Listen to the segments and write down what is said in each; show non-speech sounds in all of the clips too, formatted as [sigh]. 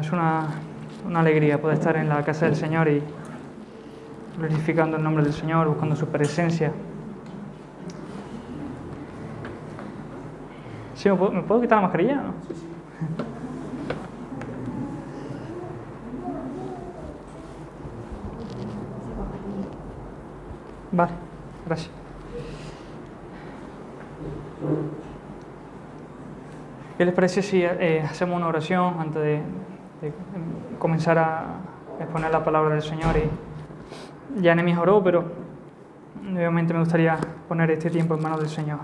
es una, una alegría poder estar en la casa del Señor y glorificando el nombre del Señor, buscando su presencia. ¿Sí, ¿me, puedo, ¿Me puedo quitar la mascarilla? No? Vale, gracias. ¿Qué les parece si eh, hacemos una oración antes de, de, comenzar a exponer la palabra del Señor? Y ya Nemis oró, pero nuevamente me gustaría poner este tiempo en manos del Señor.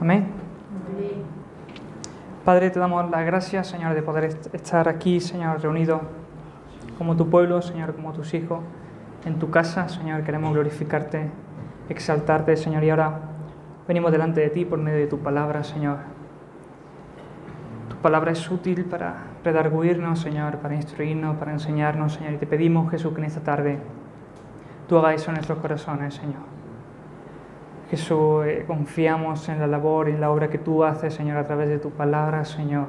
Amén. Padre, te damos las gracias, Señor, de poder estar aquí, Señor, reunidos como tu pueblo, Señor, como tus hijos, en tu casa, Señor. Queremos glorificarte, exaltarte, Señor, y ahora venimos delante de ti por medio de tu palabra, Señor. Tu palabra es útil para redarguirnos, Señor, para instruirnos, para enseñarnos, Señor. Y te pedimos, Jesús, que en esta tarde tú hagas eso en nuestros corazones, Señor. Jesús, eh, confiamos en la labor y en la obra que tú haces, Señor, a través de tu palabra, Señor.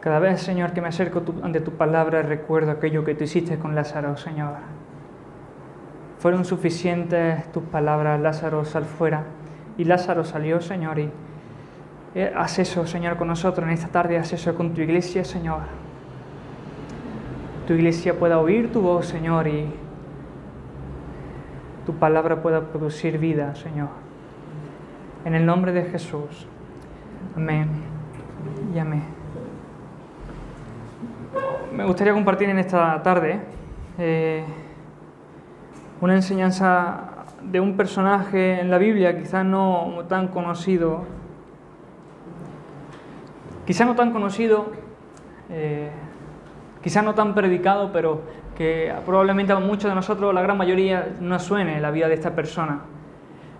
Cada vez, Señor, que me acerco tu, ante tu palabra, recuerdo aquello que tú hiciste con Lázaro, Señor. Fueron suficientes tus palabras, Lázaro sal fuera. Y Lázaro salió, Señor, y haz eso, Señor, con nosotros en esta tarde, haz eso con tu iglesia, Señor. Tu iglesia pueda oír tu voz, Señor, y tu palabra pueda producir vida, Señor. En el nombre de Jesús. Amén y amén. Me gustaría compartir en esta tarde eh, una enseñanza de un personaje en la Biblia, quizás no tan conocido, quizás no tan conocido, eh, quizás no tan predicado, pero que probablemente a muchos de nosotros, la gran mayoría, no suene la vida de esta persona.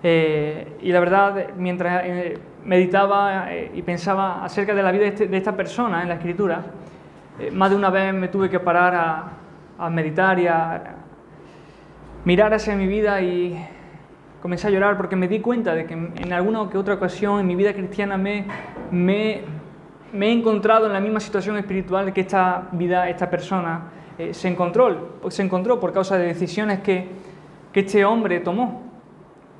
Eh, y la verdad, mientras eh, meditaba eh, y pensaba acerca de la vida de, este, de, esta persona en la escritura, eh, más de una vez me tuve que parar a, a meditar y a, a mirar hacia mi vida y comencé a llorar porque me di cuenta de que en alguna que otra ocasión en mi vida cristiana me, me, me he encontrado en la misma situación espiritual que esta vida, esta persona eh, se, encontró, se encontró por causa de decisiones que, que este hombre tomó.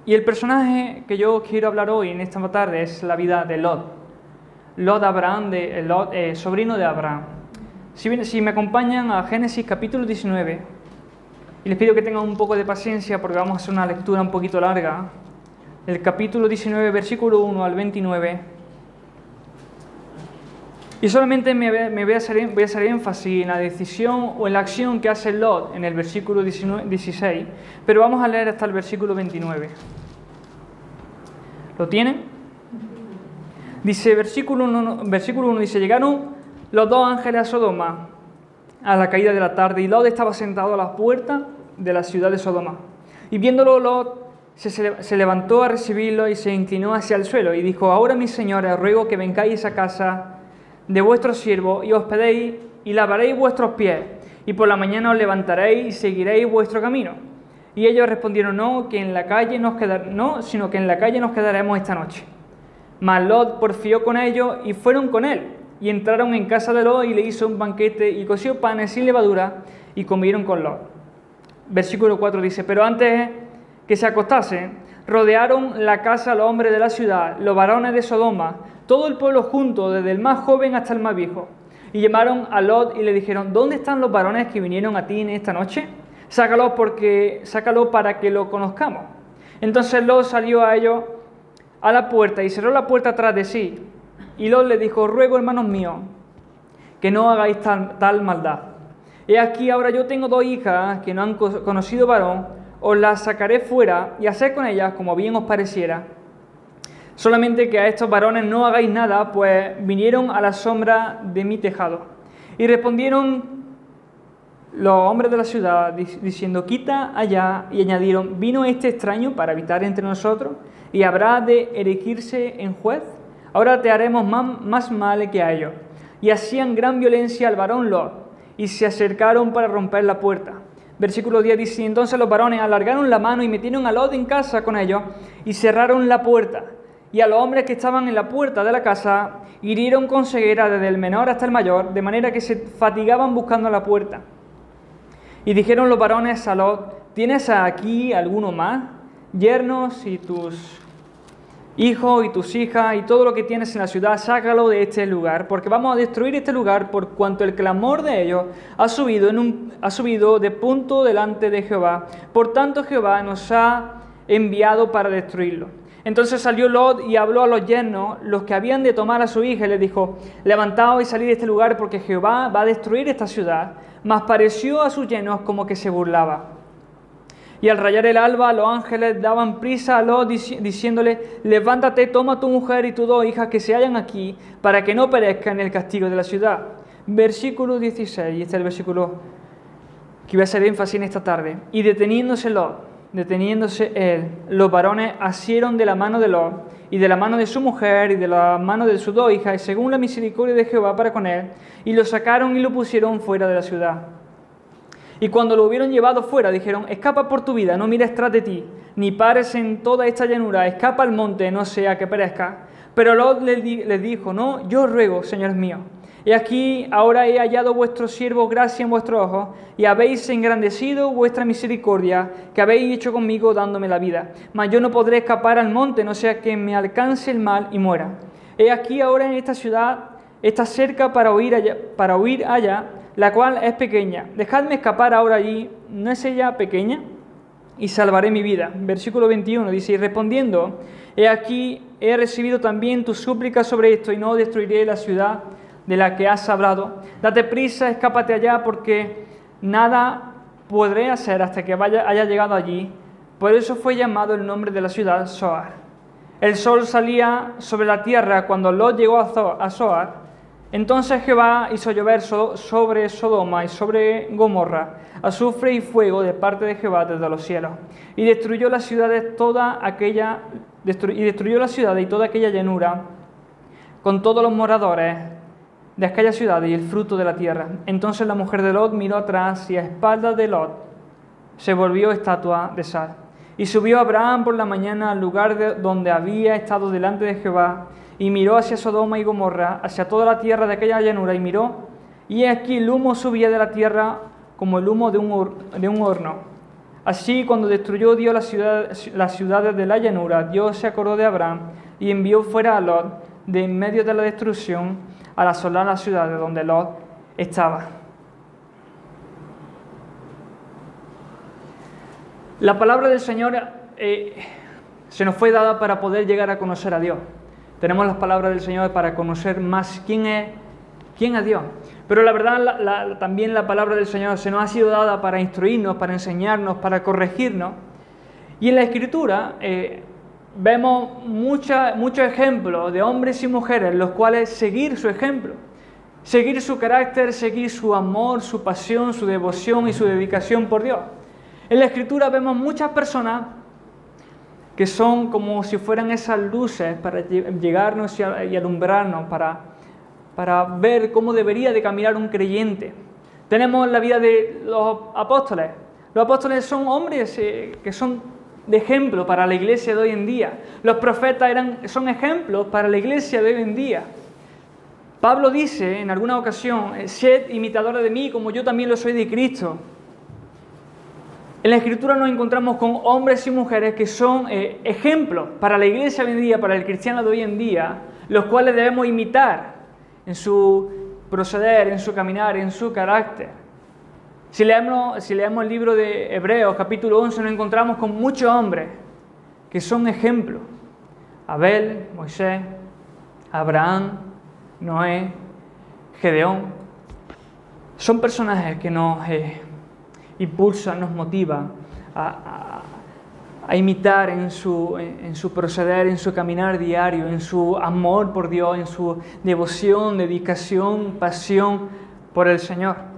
Y el personaje que yo quiero hablar hoy, en esta tarde, es la vida de Lot. Lot Abraham, de, Lot, eh, sobrino de Abraham. Si, si me acompañan a Génesis capítulo 19, y les pido que tengan un poco de paciencia porque vamos a hacer una lectura un poquito larga. El capítulo 19, versículo 1 al 29. Y solamente me voy a, hacer, voy a hacer énfasis en la decisión o en la acción que hace Lot en el versículo 19, 16, pero vamos a leer hasta el versículo 29. ¿Lo tienen? Dice, versículo 1, versículo 1 dice, llegaron los dos ángeles a Sodoma a la caída de la tarde y Lot estaba sentado a la puerta de la ciudad de Sodoma. Y viéndolo, Lot se, se levantó a recibirlo y se inclinó hacia el suelo y dijo, ahora mis señores, ruego que vengáis a casa de vuestro siervo y os hospedéis y lavaréis vuestros pies y por la mañana os levantaréis y seguiréis vuestro camino. Y ellos respondieron, no, que en la calle nos quedar, no, sino que en la calle nos quedaremos esta noche. Mas Lot porfió con ellos y fueron con él. Y entraron en casa de Lot y le hizo un banquete y coció panes sin levadura y comieron con Lot. Versículo 4 dice, pero antes que se acostasen, rodearon la casa los hombres de la ciudad, los varones de Sodoma, todo el pueblo junto, desde el más joven hasta el más viejo. Y llamaron a Lot y le dijeron, ¿dónde están los varones que vinieron a ti en esta noche? Sácalo, porque, sácalo para que lo conozcamos. Entonces Lot salió a ellos a la puerta y cerró la puerta atrás de sí. Y Lot le dijo, ruego hermanos míos, que no hagáis tal, tal maldad. He aquí ahora yo tengo dos hijas que no han conocido varón, os las sacaré fuera y haced con ellas como bien os pareciera. Solamente que a estos varones no hagáis nada, pues vinieron a la sombra de mi tejado. Y respondieron los hombres de la ciudad diciendo, quita allá, y añadieron, ¿vino este extraño para habitar entre nosotros? ¿Y habrá de erigirse en juez? Ahora te haremos más mal que a ellos. Y hacían gran violencia al varón Lot, y se acercaron para romper la puerta. Versículo 10 dice, entonces los varones alargaron la mano y metieron a Lot en casa con ellos, y cerraron la puerta. Y a los hombres que estaban en la puerta de la casa hirieron con ceguera desde el menor hasta el mayor, de manera que se fatigaban buscando la puerta. Y dijeron los varones a Lot, ¿tienes aquí alguno más? Yernos y tus hijos y tus hijas y todo lo que tienes en la ciudad, sácalo de este lugar, porque vamos a destruir este lugar por cuanto el clamor de ellos ha subido, de punto delante de Jehová. Por tanto Jehová nos ha enviado para destruirlo. Entonces salió Lot y habló a los yernos, los que habían de tomar a su hija, y les dijo, levantaos y salid de este lugar porque Jehová va a destruir esta ciudad. Mas pareció a sus yernos como que se burlaba. Y al rayar el alba, los ángeles daban prisa a Lot diciéndole, levántate, toma tu mujer y tus dos hijas que se hallan aquí, para que no perezcan en el castigo de la ciudad. Versículo 16, y este es el versículo que voy a hacer énfasis en esta tarde. Y deteniéndose Lot, deteniéndose él, los varones asieron de la mano de Lot y de la mano de su mujer y de la mano de sus dos hijas, según la misericordia de Jehová para con él, y lo sacaron y lo pusieron fuera de la ciudad. Y cuando lo hubieron llevado fuera, dijeron, escapa por tu vida, no mires tras de ti, ni pares en toda esta llanura, escapa al monte, no sea que perezca. Pero Lot les dijo, no, yo ruego, señores míos, y aquí ahora he hallado vuestro siervo gracia en vuestros ojos, y habéis engrandecido vuestra misericordia, que habéis hecho conmigo dándome la vida. Mas yo no podré escapar al monte, no sea que me alcance el mal y muera. He aquí ahora en esta ciudad, está cerca para huir allá, para huir allá la cual es pequeña. Dejadme escapar ahora allí, ¿no es ella pequeña? Y salvaré mi vida. Versículo 21 dice, y respondiendo, he aquí, he recibido también tu súplica sobre esto y no destruiré la ciudad de la que has hablado. Date prisa, escápate allá porque nada podré hacer hasta que vaya, haya llegado allí. Por eso fue llamado el nombre de la ciudad Soar. El sol salía sobre la tierra cuando Lot llegó a Soar entonces Jehová hizo llover sobre Sodoma y sobre Gomorra azufre y fuego de parte de Jehová desde los cielos, y destruyó las ciudades toda aquella y destruyó las ciudades y toda aquella llanura con todos los moradores de aquella ciudad y el fruto de la tierra. Entonces la mujer de Lot miró atrás y a espaldas de Lot se volvió estatua de sal. Y subió Abraham por la mañana al lugar donde había estado delante de Jehová y miró hacia Sodoma y Gomorra, hacia toda la tierra de aquella llanura, y miró, y aquí el humo subía de la tierra como el humo de un, de un horno. Así, cuando destruyó Dios las ciudades de la llanura, Dios se acordó de Abraham y envió fuera a Lot de en medio de la destrucción a asolar las ciudades donde Lot estaba. La palabra del Señor eh, se nos fue dada para poder llegar a conocer a Dios. Tenemos las palabras del Señor para conocer más quién es, quién es Dios. Pero la verdad, también la palabra del Señor se nos ha sido dada para instruirnos, para enseñarnos, para corregirnos. Y en la Escritura eh, vemos muchos ejemplos de hombres y mujeres, los cuales seguir su ejemplo, seguir su carácter, seguir su amor, su pasión, su devoción y su dedicación por Dios. En la Escritura vemos muchas personas que son como si fueran esas luces para llegarnos y alumbrarnos, para, para ver cómo debería de caminar un creyente. Tenemos la vida de los apóstoles. Los apóstoles son hombres eh, que son de ejemplo para la iglesia de hoy en día. Los profetas son ejemplos para la iglesia de hoy en día. Pablo dice en alguna ocasión, sed imitadores de mí como yo también lo soy de Cristo. En la Escritura nos encontramos con hombres y mujeres que son eh, ejemplos para la iglesia hoy en día, para el cristiano de hoy en día, los cuales debemos imitar en su proceder, en su caminar, en su carácter. Si leemos, el libro de Hebreos, capítulo 11, nos encontramos con muchos hombres que son ejemplos. Abel, Moisés, Abraham, Noé, Gedeón. Son personajes que nos... Eh, impulsa, nos motiva a, imitar en su proceder, en su caminar diario, en su amor por Dios, en su devoción, dedicación, pasión por el Señor.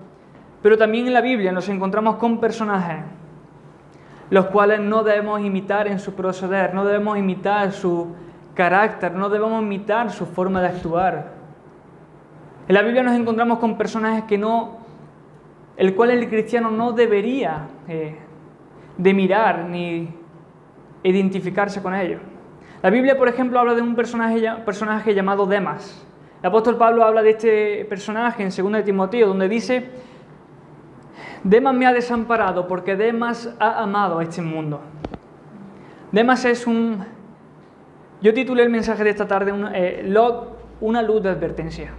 Pero también en la Biblia nos encontramos con personajes los cuales no debemos imitar en su proceder, no debemos imitar su carácter, no debemos imitar su forma de actuar. En la Biblia nos encontramos con personajes que no el cual el cristiano no debería eh, de mirar ni identificarse con ellos. La Biblia, por ejemplo, habla de un personaje, personaje llamado Demas. El apóstol Pablo habla de este personaje en 2 de Timoteo, donde dice, Demas me ha desamparado porque Demas ha amado a este mundo. Demas es un... Yo titulé el mensaje de esta tarde, eh, una luz de advertencia.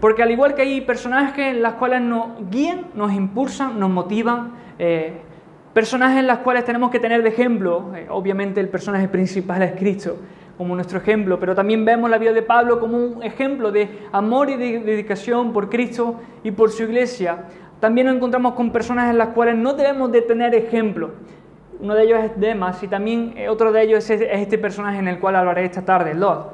Porque al igual que hay personajes en las cuales nos guían, nos impulsan, nos motivan, eh, personajes en las cuales tenemos que tener de ejemplo, eh, obviamente el personaje principal es Cristo, como nuestro ejemplo, pero también vemos la vida de Pablo como un ejemplo de amor y de dedicación por Cristo y por su iglesia. También nos encontramos con personas en las cuales no debemos de tener ejemplo. Uno de ellos es Demas y también eh, otro de ellos es este personaje en el cual hablaré esta tarde, Lot.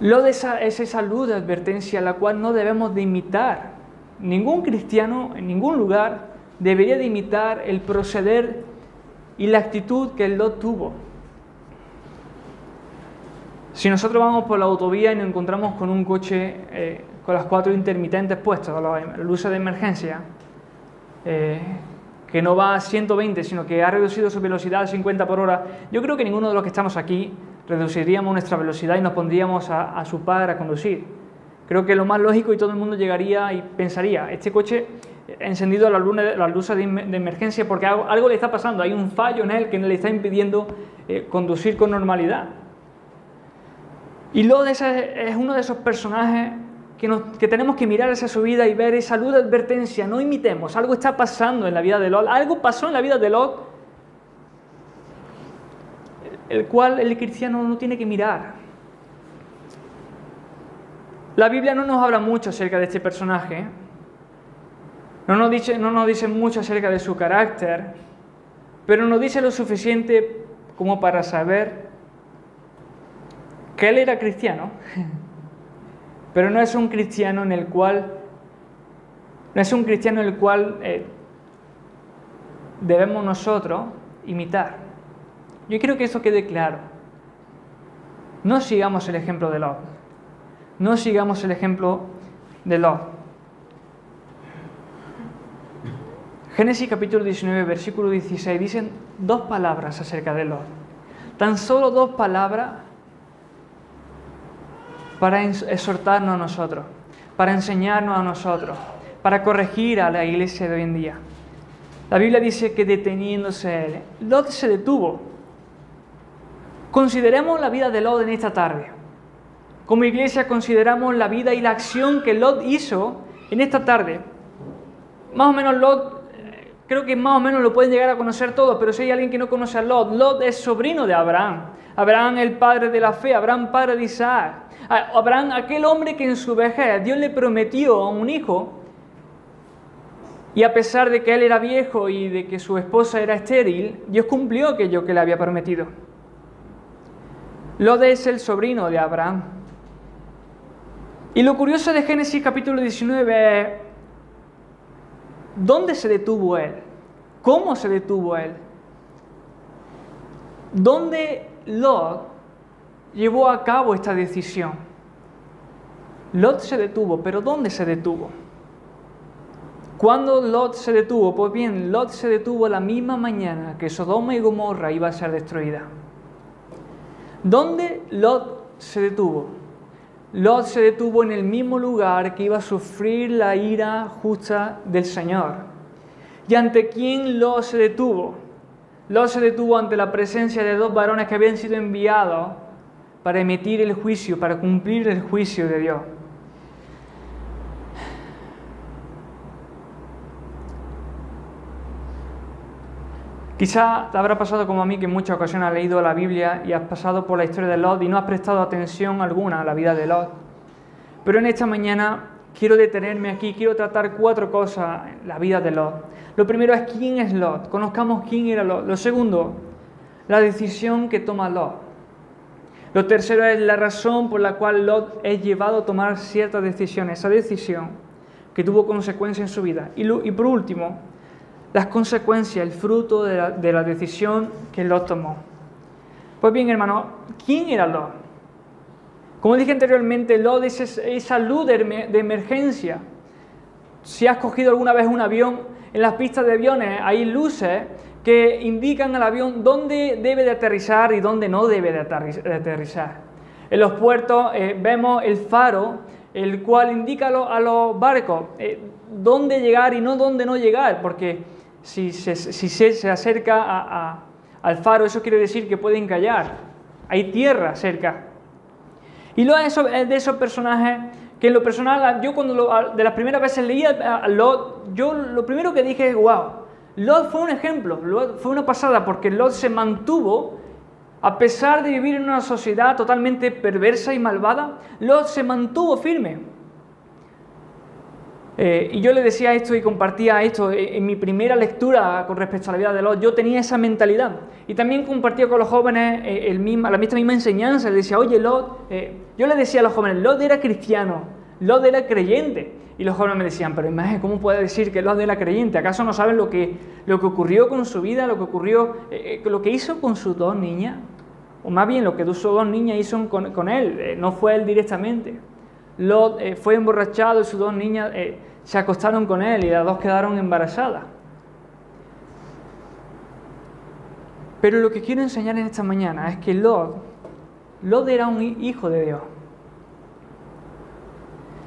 Lot es esa luz de advertencia la cual no debemos de imitar. Ningún cristiano en ningún lugar debería de imitar el proceder y la actitud que Lot tuvo. Si nosotros vamos por la autovía y nos encontramos con un coche eh, con las cuatro intermitentes puestas, las luces de emergencia, eh, que no va a 120, sino que ha reducido su velocidad a 50 por hora, yo creo que ninguno de los que estamos aquí reduciríamos nuestra velocidad y nos pondríamos a, su par a conducir. Creo que lo más lógico y todo el mundo llegaría y pensaría, este coche encendido a las luces de, emergencia porque algo, le está pasando, hay un fallo en él que le está impidiendo eh, conducir con normalidad. Y Lot es, uno de esos personajes que, tenemos que mirar hacia su vida y ver esa luz de advertencia. No imitemos, algo está pasando en la vida de Lot. Algo pasó en la vida de Lot, el cual el cristiano no tiene que mirar. La Biblia no nos habla mucho acerca de este personaje. No nos dice, no nos dice mucho acerca de su carácter, pero nos dice lo suficiente como para saber que él era cristiano, [laughs] pero no es un cristiano en el cual, no es un cristiano en el cual eh, debemos nosotros imitar. Yo quiero que eso quede claro. No sigamos el ejemplo de Lot. No sigamos el ejemplo de Lot. Génesis capítulo 19, versículo 16 dicen dos palabras acerca de Lot. Tan solo dos palabras para exhortarnos a nosotros, para enseñarnos a nosotros, para corregir a la iglesia de hoy en día. La Biblia dice que deteniéndose él, Lot se detuvo. Consideremos la vida de Lot en esta tarde. Como iglesia consideramos la vida y la acción que Lot hizo en esta tarde. Más o menos Lot, eh, creo que más o menos lo pueden llegar a conocer todos, pero si hay alguien que no conoce a Lot, Lot es sobrino de Abraham. Abraham el padre de la fe, Abraham padre de Isaac. Abraham, aquel hombre que en su vejez Dios le prometió a un hijo, y a pesar de que él era viejo y de que su esposa era estéril, Dios cumplió aquello que le había prometido. Lot es el sobrino de Abraham. Y lo curioso de Génesis capítulo 19 es, ¿dónde se detuvo él? ¿Cómo se detuvo él? ¿Dónde Lot llevó a cabo esta decisión. Lot se detuvo, pero ¿dónde se detuvo? ¿Cuándo Lot se detuvo? Pues bien, Lot se detuvo la misma mañana que Sodoma y Gomorra iba a ser destruida. ¿Dónde Lot se detuvo? Lot se detuvo en el mismo lugar que iba a sufrir la ira justa del Señor. ¿Y ante quién Lot se detuvo? Lot se detuvo ante la presencia de dos varones que habían sido enviados para emitir el juicio, para cumplir el juicio de Dios. Quizá te habrá pasado como a mí que en muchas ocasiones has leído la Biblia y has pasado por la historia de Lot y no has prestado atención alguna a la vida de Lot. Pero en esta mañana quiero detenerme aquí, quiero tratar cuatro cosas en la vida de Lot. Lo primero es quién es Lot, conozcamos quién era Lot. Lo segundo, la decisión que toma Lot. Lo tercero es la razón por la cual Lot es llevado a tomar ciertas decisiones, esa decisión que tuvo consecuencias en su vida. Y, por último, las consecuencias, el fruto de la, decisión que Lot tomó. Pues bien, hermano, ¿quién era Lot? Como dije anteriormente, Lot es esa luz de emergencia. Si has cogido alguna vez un avión, en las pistas de aviones hay luces que indican al avión dónde debe de aterrizar y dónde no debe de aterrizar. En los puertos eh, vemos el faro, el cual indica a los, barcos eh, dónde llegar y no dónde no llegar, porque si se, se, acerca al faro, eso quiere decir que pueden callar. Hay tierra cerca. Y lo de esos personajes que en lo personal, yo cuando de las primeras veces leía yo lo primero que dije es, wow, Lot fue un ejemplo, fue una pasada, porque Lot se mantuvo, a pesar de vivir en una sociedad totalmente perversa y malvada, Lot se mantuvo firme. Eh, y yo le decía esto y compartía esto en mi primera lectura con respecto a la vida de Lot. Yo tenía esa mentalidad. Y también compartía con los jóvenes eh, el misma, la misma enseñanza. Le decía, oye, Lot, eh", yo le decía a los jóvenes, Lot era cristiano, Lot era creyente. Y los jóvenes me decían, pero imagínate, ¿cómo puede decir que Lot era creyente? ¿Acaso no saben lo que, lo que ocurrió con su vida, lo que ocurrió, lo que hizo con sus dos niñas? O más bien, lo que sus dos niñas hizo con, él, no fue él directamente. Lot eh, fue emborrachado y sus dos niñas eh, se acostaron con él y las dos quedaron embarazadas. Pero lo que quiero enseñar en esta mañana es que Lot, Lot era un hijo de Dios.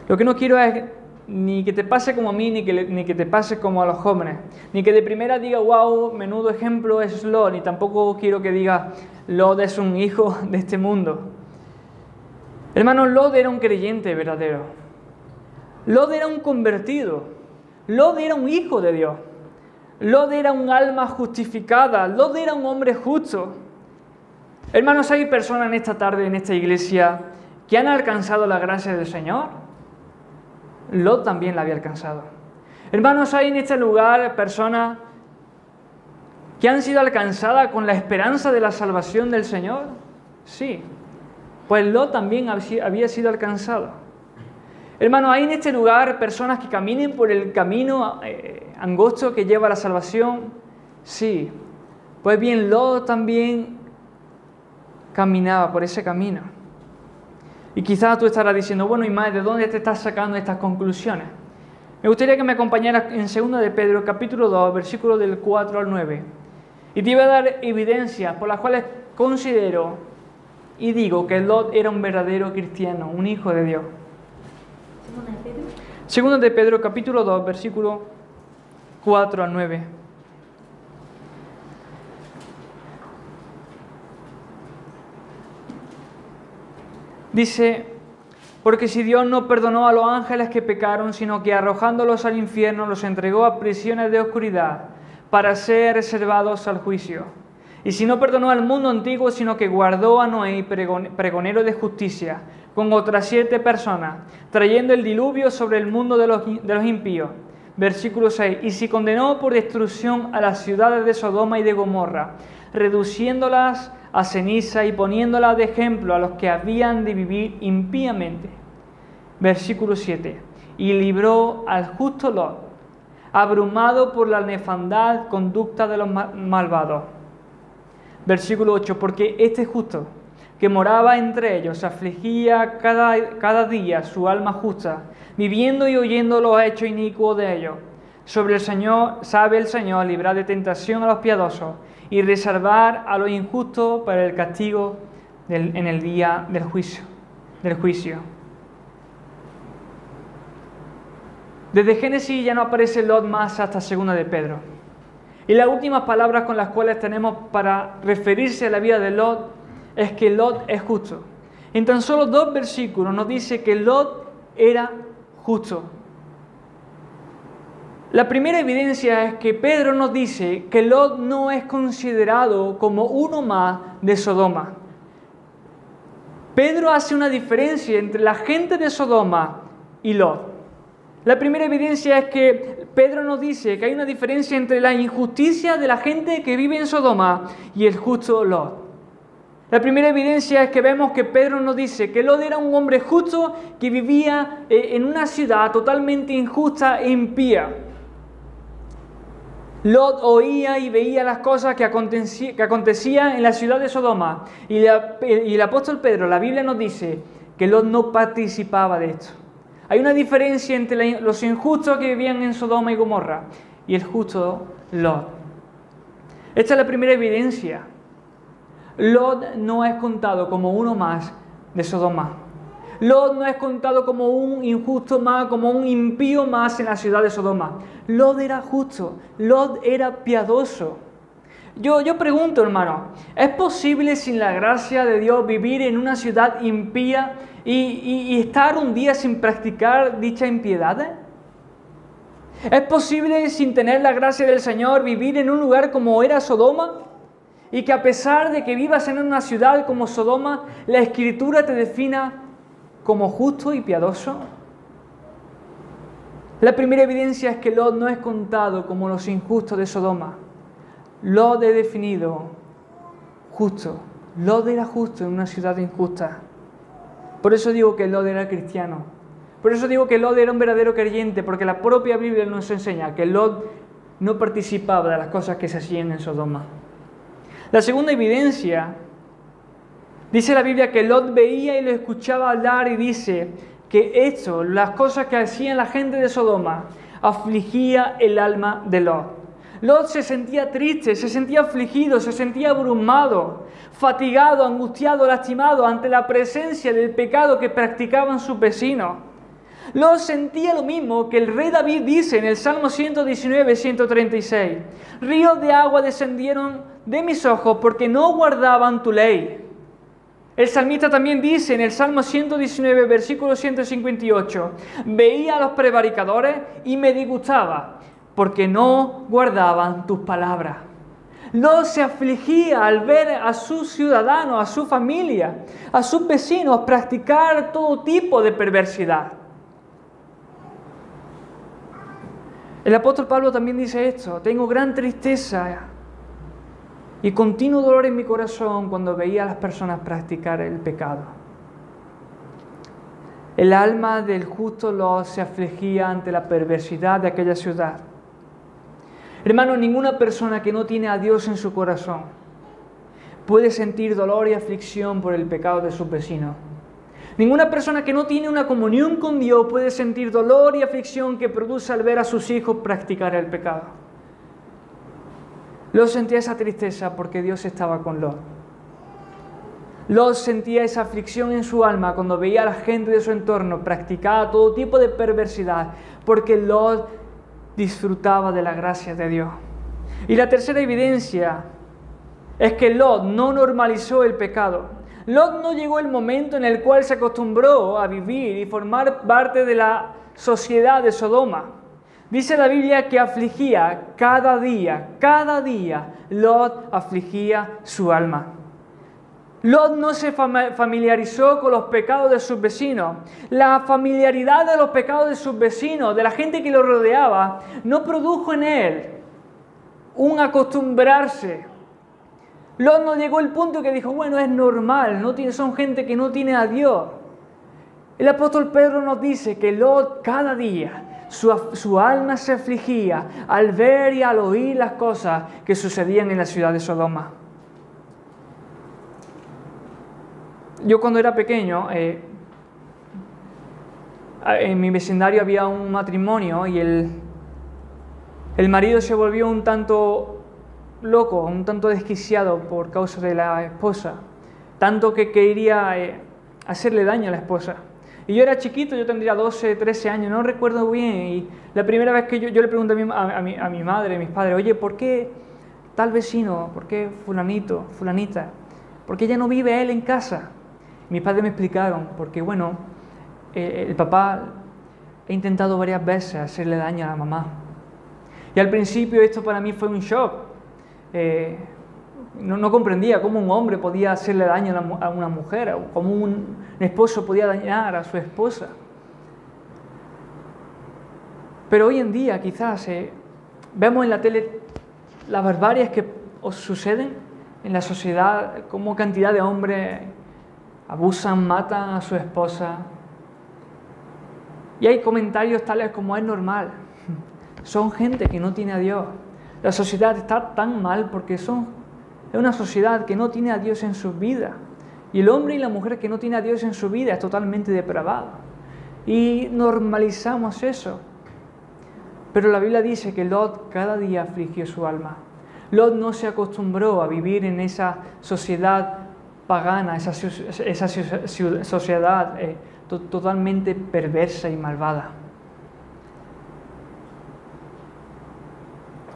Lo que no quiero es ni que te pase como a mí, ni que, ni que te pase como a los jóvenes. Ni que de primera diga, wow, menudo ejemplo es Lot, ni tampoco quiero que diga, Lot es un hijo [laughs] de este mundo. Hermano, Lot era un creyente verdadero. Lot era un convertido. Lot era un hijo de Dios. Lot era un alma justificada. Lot era un hombre justo. Hermanos, hay personas en esta tarde, en esta iglesia, que han alcanzado la gracia del Señor. Lot también la había alcanzado. Hermanos, hay en este lugar personas que han sido alcanzadas con la esperanza de la salvación del Señor. Sí, pues Lot también había sido alcanzado. Hermano, hay en este lugar personas que caminen por el camino eh, angosto que lleva a la salvación. Sí, pues bien, Lot también caminaba por ese camino. Y quizás tú estarás diciendo, bueno, y más, ¿de dónde te estás sacando estas conclusiones? Me gustaría que me acompañaras en 2 de Pedro, capítulo 2, versículo del 4 al 9. Y te iba a dar evidencias por las cuales considero y digo que Lot era un verdadero cristiano, un hijo de Dios. Segundo de Pedro, capítulo 2, versículo 4 a 9. Dice, porque si Dios no perdonó a los ángeles que pecaron, sino que arrojándolos al infierno los entregó a prisiones de oscuridad para ser reservados al juicio y si no perdonó al mundo antiguo, sino que guardó a Noé, pregonero de justicia, con otras siete personas, trayendo el diluvio sobre el mundo de los, de los impíos. Versículo 6. Y si condenó por destrucción a las ciudades de Sodoma y de Gomorra, reduciéndolas a ceniza y poniéndolas de ejemplo a los que habían de vivir impíamente. Versículo 7. Y libró al justo Lot, abrumado por la nefandad conducta de los malvados Versículo 8, porque este justo que moraba entre ellos afligía cada, cada día su alma justa, viviendo y oyendo los hechos inicuos de ellos. Sobre el Señor sabe el Señor librar de tentación a los piadosos y reservar a los injustos para el castigo en el día del juicio. Del juicio. Desde Génesis ya no aparece Lot más hasta segunda de Pedro. Y las últimas palabras con las cuales tenemos para referirse a la vida de Lot es que Lot es justo. En tan solo dos versículos nos dice que Lot era justo. La primera evidencia es que Pedro nos dice que Lot no es considerado como uno más de Sodoma. Pedro hace una diferencia entre la gente de Sodoma y Lot. La primera evidencia es que Pedro nos dice que hay una diferencia entre la injusticia de la gente que vive en Sodoma y el justo Lot. La primera evidencia es que vemos que Pedro nos dice que Lot era un hombre justo que vivía eh, en una ciudad totalmente injusta e impía. Lot oía y veía las cosas que, acontecían en la ciudad de Sodoma. Y, el apóstol Pedro, la Biblia nos dice que Lot no participaba de esto. Hay una diferencia entre los injustos que vivían en Sodoma y Gomorra y el justo Lot. Esta es la primera evidencia. Lot no es contado como uno más de Sodoma. Lot no es contado como un injusto más, como un impío más en la ciudad de Sodoma. Lot era justo, Lot era piadoso. Yo, yo pregunto, hermano, ¿es posible sin la gracia de Dios vivir en una ciudad impía y, estar un día sin practicar dicha impiedad? ¿Es posible sin tener la gracia del Señor vivir en un lugar como era Sodoma? Y que a pesar de que vivas en una ciudad como Sodoma, la Escritura te defina como justo y piadoso. La primera evidencia es que Lot no es contado como los injustos de Sodoma. Lot he definido justo. Lot era justo en una ciudad injusta. Por eso digo que Lot era cristiano. Por eso digo que Lot era un verdadero creyente, porque la propia Biblia nos enseña que Lot no participaba de las cosas que se hacían en Sodoma. La segunda evidencia, dice la Biblia que Lot veía y lo escuchaba hablar y dice que esto, las cosas que hacían la gente de Sodoma, afligía el alma de Lot. Lot se sentía triste, se sentía afligido, se sentía abrumado, fatigado, angustiado, lastimado ante la presencia del pecado que practicaban sus vecinos. Lot sentía lo mismo que el rey David dice en el Salmo 119, 136. Ríos de agua descendieron de mis ojos porque no guardaban tu ley. El salmista también dice en el Salmo 119, versículo 158, veía a los prevaricadores y me disgustaba porque no guardaban tus palabras. No se afligía al ver a sus ciudadanos, a su familia, a sus vecinos practicar todo tipo de perversidad. El apóstol Pablo también dice esto, tengo gran tristeza y continuo dolor en mi corazón cuando veía a las personas practicar el pecado. El alma del justo lo se afligía ante la perversidad de aquella ciudad. Hermano, ninguna persona que no tiene a Dios en su corazón puede sentir dolor y aflicción por el pecado de sus vecinos. Ninguna persona que no tiene una comunión con Dios puede sentir dolor y aflicción que produce al ver a sus hijos practicar el pecado. Lot sentía esa tristeza porque Dios estaba con Lot. Lot sentía esa aflicción en su alma cuando veía a la gente de su entorno practicar todo tipo de perversidad, porque Lot disfrutaba de la gracia de Dios. Y la tercera evidencia es que Lot no normalizó el pecado. Lot no llegó el momento en el cual se acostumbró a vivir y formar parte de la sociedad de Sodoma. Dice la Biblia que afligía cada día, cada día, Lot afligía su alma. Lot no se familiarizó con los pecados de sus vecinos. La familiaridad de los pecados de sus vecinos, de la gente que lo rodeaba, no produjo en él un acostumbrarse. Lot no llegó al punto que dijo, bueno, es normal, no tiene, son gente que no tiene a Dios. El apóstol Pedro nos dice que Lot cada día su, alma se afligía al ver y al oír las cosas que sucedían en la ciudad de Sodoma. yo cuando era pequeño, eh, en mi vecindario había un matrimonio y el, el marido se volvió un tanto loco, un tanto desquiciado por causa de la esposa, tanto que quería eh, hacerle daño a la esposa. Y yo era chiquito, yo tendría 12, 13 años, no recuerdo bien. Y la primera vez que yo, le pregunté a mi, a, mi, a mi madre, a mis padres, oye, ¿por qué tal vecino? ¿Por qué fulanito, fulanita? ¿Por qué ya no vive él en casa? Mis padres me explicaron, porque bueno, el papá ha intentado varias veces hacerle daño a la mamá. Y al principio esto para mí fue un shock. Eh, no, comprendía cómo un hombre podía hacerle daño a una mujer, o cómo un, esposo podía dañar a su esposa. Pero hoy en día quizás eh, vemos en la tele las barbarias que suceden en la sociedad, como cantidad de hombres abusan, matan a su esposa. Y hay comentarios tales como es normal. [laughs] Son gente que no tiene a Dios. La sociedad está tan mal porque son, es una sociedad que no tiene a Dios en su vida. Y el hombre y la mujer que no tiene a Dios en su vida es totalmente depravado. Y normalizamos eso. Pero la Biblia dice que Lot cada día afligió su alma. Lot no se acostumbró a vivir en esa sociedad pagana, esa, sociedad eh, totalmente perversa y malvada.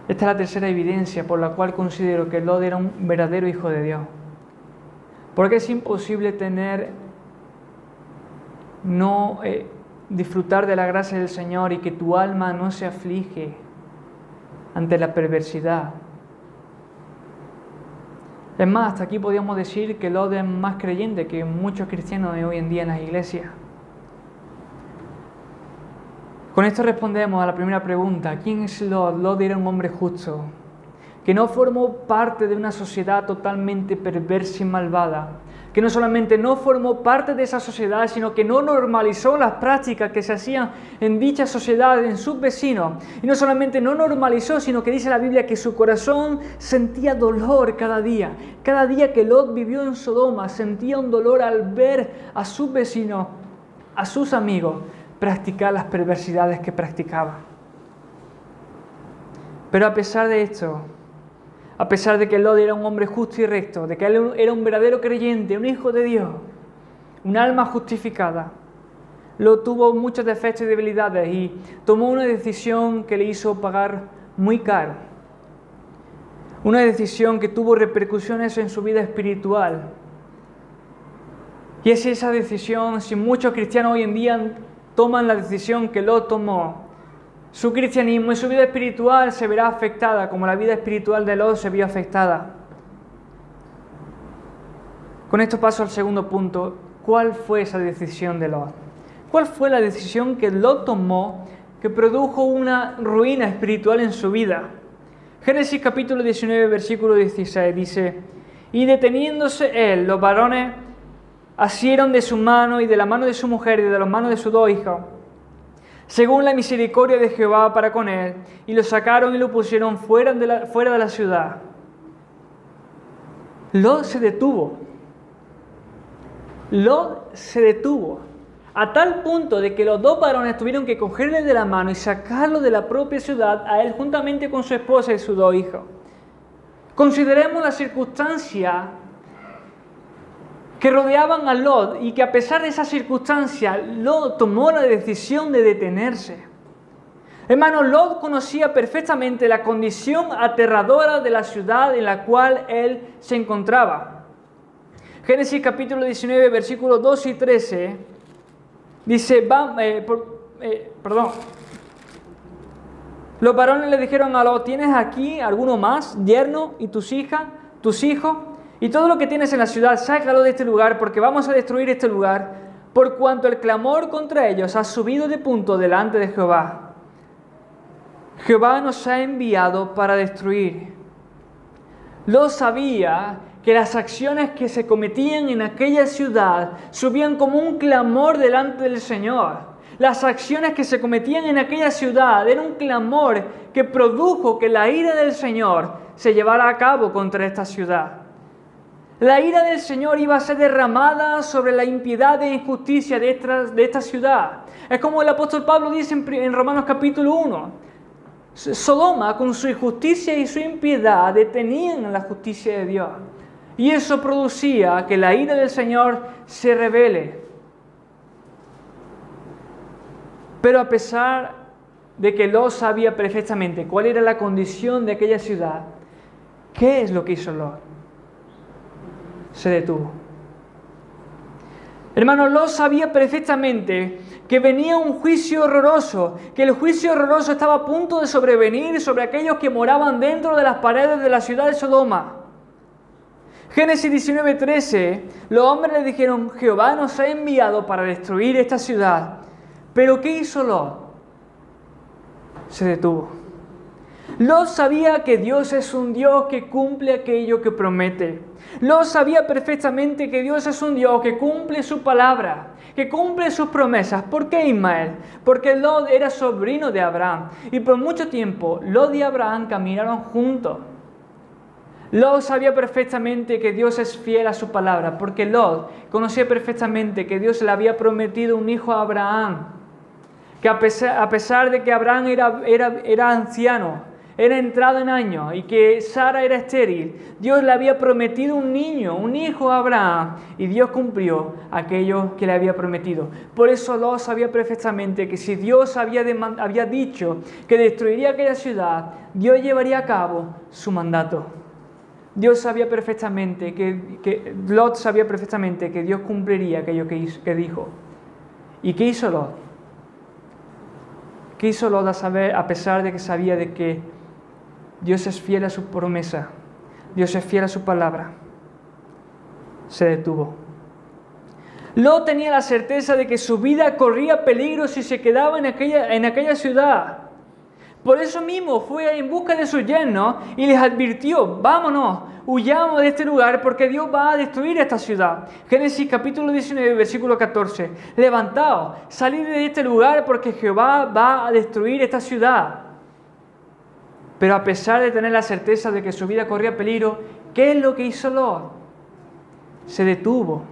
Esta es la tercera evidencia por la cual considero que Lot era un verdadero hijo de Dios. Porque es imposible tener, no eh, disfrutar de la gracia del Señor y que tu alma no se aflige ante la perversidad. Es más, hasta aquí podríamos decir que Lot es más creyente que muchos cristianos de hoy en día en las iglesias. Con esto respondemos a la primera pregunta. ¿Quién es Lot? Lot era un hombre justo, que no formó parte de una sociedad totalmente perversa y malvada, que no solamente no formó parte de esa sociedad, sino que no normalizó las prácticas que se hacían en dicha sociedad, en sus vecinos. Y no solamente no normalizó, sino que dice la Biblia que su corazón sentía dolor cada día. Cada día que Lot vivió en Sodoma, sentía un dolor al ver a sus vecinos, a sus amigos, practicar las perversidades que practicaba. Pero a pesar de esto, a pesar de que Lot era un hombre justo y recto, de que él era un verdadero creyente, un hijo de Dios, un alma justificada, Lot tuvo muchos defectos y debilidades y tomó una decisión que le hizo pagar muy caro. Una decisión que tuvo repercusiones en su vida espiritual. Y es esa decisión, si muchos cristianos hoy en día toman la decisión que Lot tomó, su cristianismo y su vida espiritual se verá afectada como la vida espiritual de Lot se vio afectada. Con esto paso al segundo punto. ¿Cuál fue esa decisión de Lot? ¿Cuál fue la decisión que Lot tomó que produjo una ruina espiritual en su vida? Génesis capítulo 19, versículo 16 dice, y deteniéndose él, los varones asieron de su mano y de la mano de su mujer y de las manos de sus dos hijos, según la misericordia de Jehová para con él, y lo sacaron y lo pusieron fuera de la, fuera de la ciudad. Lot se detuvo. Lot se detuvo. A tal punto de que los dos varones tuvieron que cogerle de la mano y sacarlo de la propia ciudad a él juntamente con su esposa y sus dos hijos. Consideremos la circunstancia que rodeaban a Lot y que a pesar de esa circunstancia, Lot tomó la decisión de detenerse. Hermano, Lot conocía perfectamente la condición aterradora de la ciudad en la cual él se encontraba. Génesis capítulo 19, versículos 2 y 13, dice, eh, eh, perdón, los varones le dijeron a Lot, ¿tienes aquí alguno más, yerno y tus hijas, tus hijos? Y todo lo que tienes en la ciudad, sácalo de este lugar, porque vamos a destruir este lugar, por cuanto el clamor contra ellos ha subido de punto delante de Jehová. Jehová nos ha enviado para destruir. Lo sabía que las acciones que se cometían en aquella ciudad subían como un clamor delante del Señor. Las acciones que se cometían en aquella ciudad eran un clamor que produjo que la ira del Señor se llevara a cabo contra esta ciudad. La ira del Señor iba a ser derramada sobre la impiedad e injusticia de esta, ciudad. Es como el apóstol Pablo dice en, Romanos capítulo 1. Sodoma con su injusticia y su impiedad detenían la justicia de Dios. Y eso producía que la ira del Señor se revele. Pero a pesar de que Lot sabía perfectamente cuál era la condición de aquella ciudad, ¿qué es lo que hizo Lot? Se detuvo. Hermano, lo sabía perfectamente que venía un juicio horroroso, que el juicio horroroso estaba a punto de sobrevenir sobre aquellos que moraban dentro de las paredes de la ciudad de Sodoma. Génesis 19:13, los hombres le dijeron, Jehová nos ha enviado para destruir esta ciudad. Pero ¿qué hizo Lot? Se detuvo. Lot sabía que Dios es un Dios que cumple aquello que promete. Lot sabía perfectamente que Dios es un Dios que cumple su palabra, que cumple sus promesas. ¿Por qué Ismael? Porque Lot era sobrino de Abraham y por mucho tiempo Lot y Abraham caminaron juntos. Lot sabía perfectamente que Dios es fiel a su palabra, porque Lot conocía perfectamente que Dios le había prometido un hijo a Abraham, que a pesar, de que Abraham era, era, era anciano, era entrado en años y que Sara era estéril, Dios le había prometido un niño, un hijo a Abraham, y Dios cumplió aquello que le había prometido. Por eso Lot sabía perfectamente que si Dios había, había dicho que destruiría aquella ciudad, Dios llevaría a cabo su mandato. Dios sabía perfectamente que, Lot sabía perfectamente que Dios cumpliría aquello que, dijo. ¿Y qué hizo Lot? ¿Qué hizo Lot a saber, a pesar de que sabía de que Dios es fiel a su promesa, Dios es fiel a su palabra? Se detuvo. Lot tenía la certeza de que su vida corría peligro si se quedaba en aquella, en aquella ciudad. Por eso mismo fue en busca de su yerno y les advirtió, vámonos, huyamos de este lugar porque Dios va a destruir esta ciudad. Génesis capítulo 19, versículo 14. Levantaos, salid de este lugar porque Jehová va a destruir esta ciudad. Pero a pesar de tener la certeza de que su vida corría peligro, ¿qué es lo que hizo Lot? Se detuvo.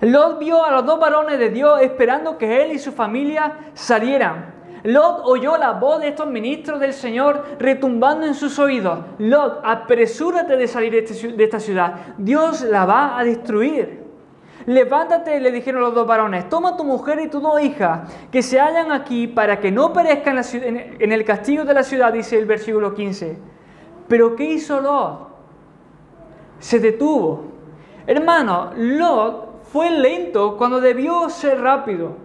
Lot vio a los dos varones de Dios esperando que él y su familia salieran. Lot oyó la voz de estos ministros del Señor retumbando en sus oídos. Lot, apresúrate de salir este de esta ciudad. Dios la va a destruir. Levántate, le dijeron los dos varones, toma tu mujer y tu dos hijas, que se hallan aquí para que no perezcan en el castigo de la ciudad, dice el versículo 15. Pero ¿qué hizo Lot? Se detuvo. Hermano, Lot fue lento cuando debió ser rápido.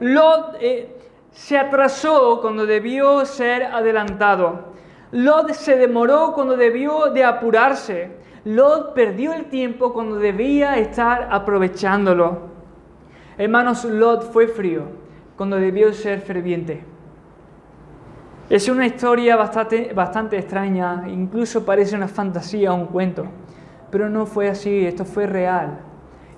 Lot eh, se atrasó cuando debió ser adelantado. Lot se demoró cuando debió de apurarse. Lot perdió el tiempo cuando debía estar aprovechándolo. Hermanos, Lot fue frío cuando debió ser ferviente. Es una historia bastante, bastante extraña, incluso parece una fantasía o un cuento, pero no fue así, esto fue real.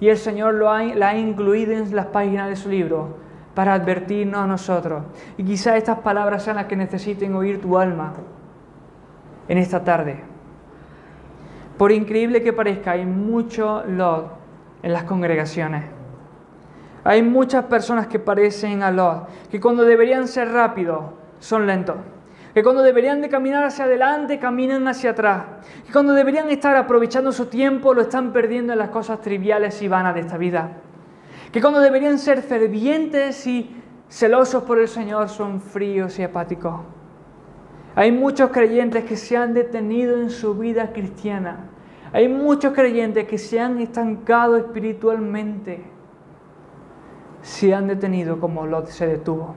Y el Señor lo ha, la ha incluido en las páginas de su libro para advertirnos a nosotros. Y quizá estas palabras sean las que necesiten oír tu alma en esta tarde. Por increíble que parezca, hay mucho Lot en las congregaciones. Hay muchas personas que parecen a Lot, que cuando deberían ser rápidos, son lentos. Que cuando deberían de caminar hacia adelante, caminan hacia atrás. Que cuando deberían estar aprovechando su tiempo, lo están perdiendo en las cosas triviales y vanas de esta vida que cuando deberían ser fervientes y celosos por el Señor son fríos y apáticos. Hay muchos creyentes que se han detenido en su vida cristiana. Hay muchos creyentes que se han estancado espiritualmente. Se han detenido como Lot se detuvo.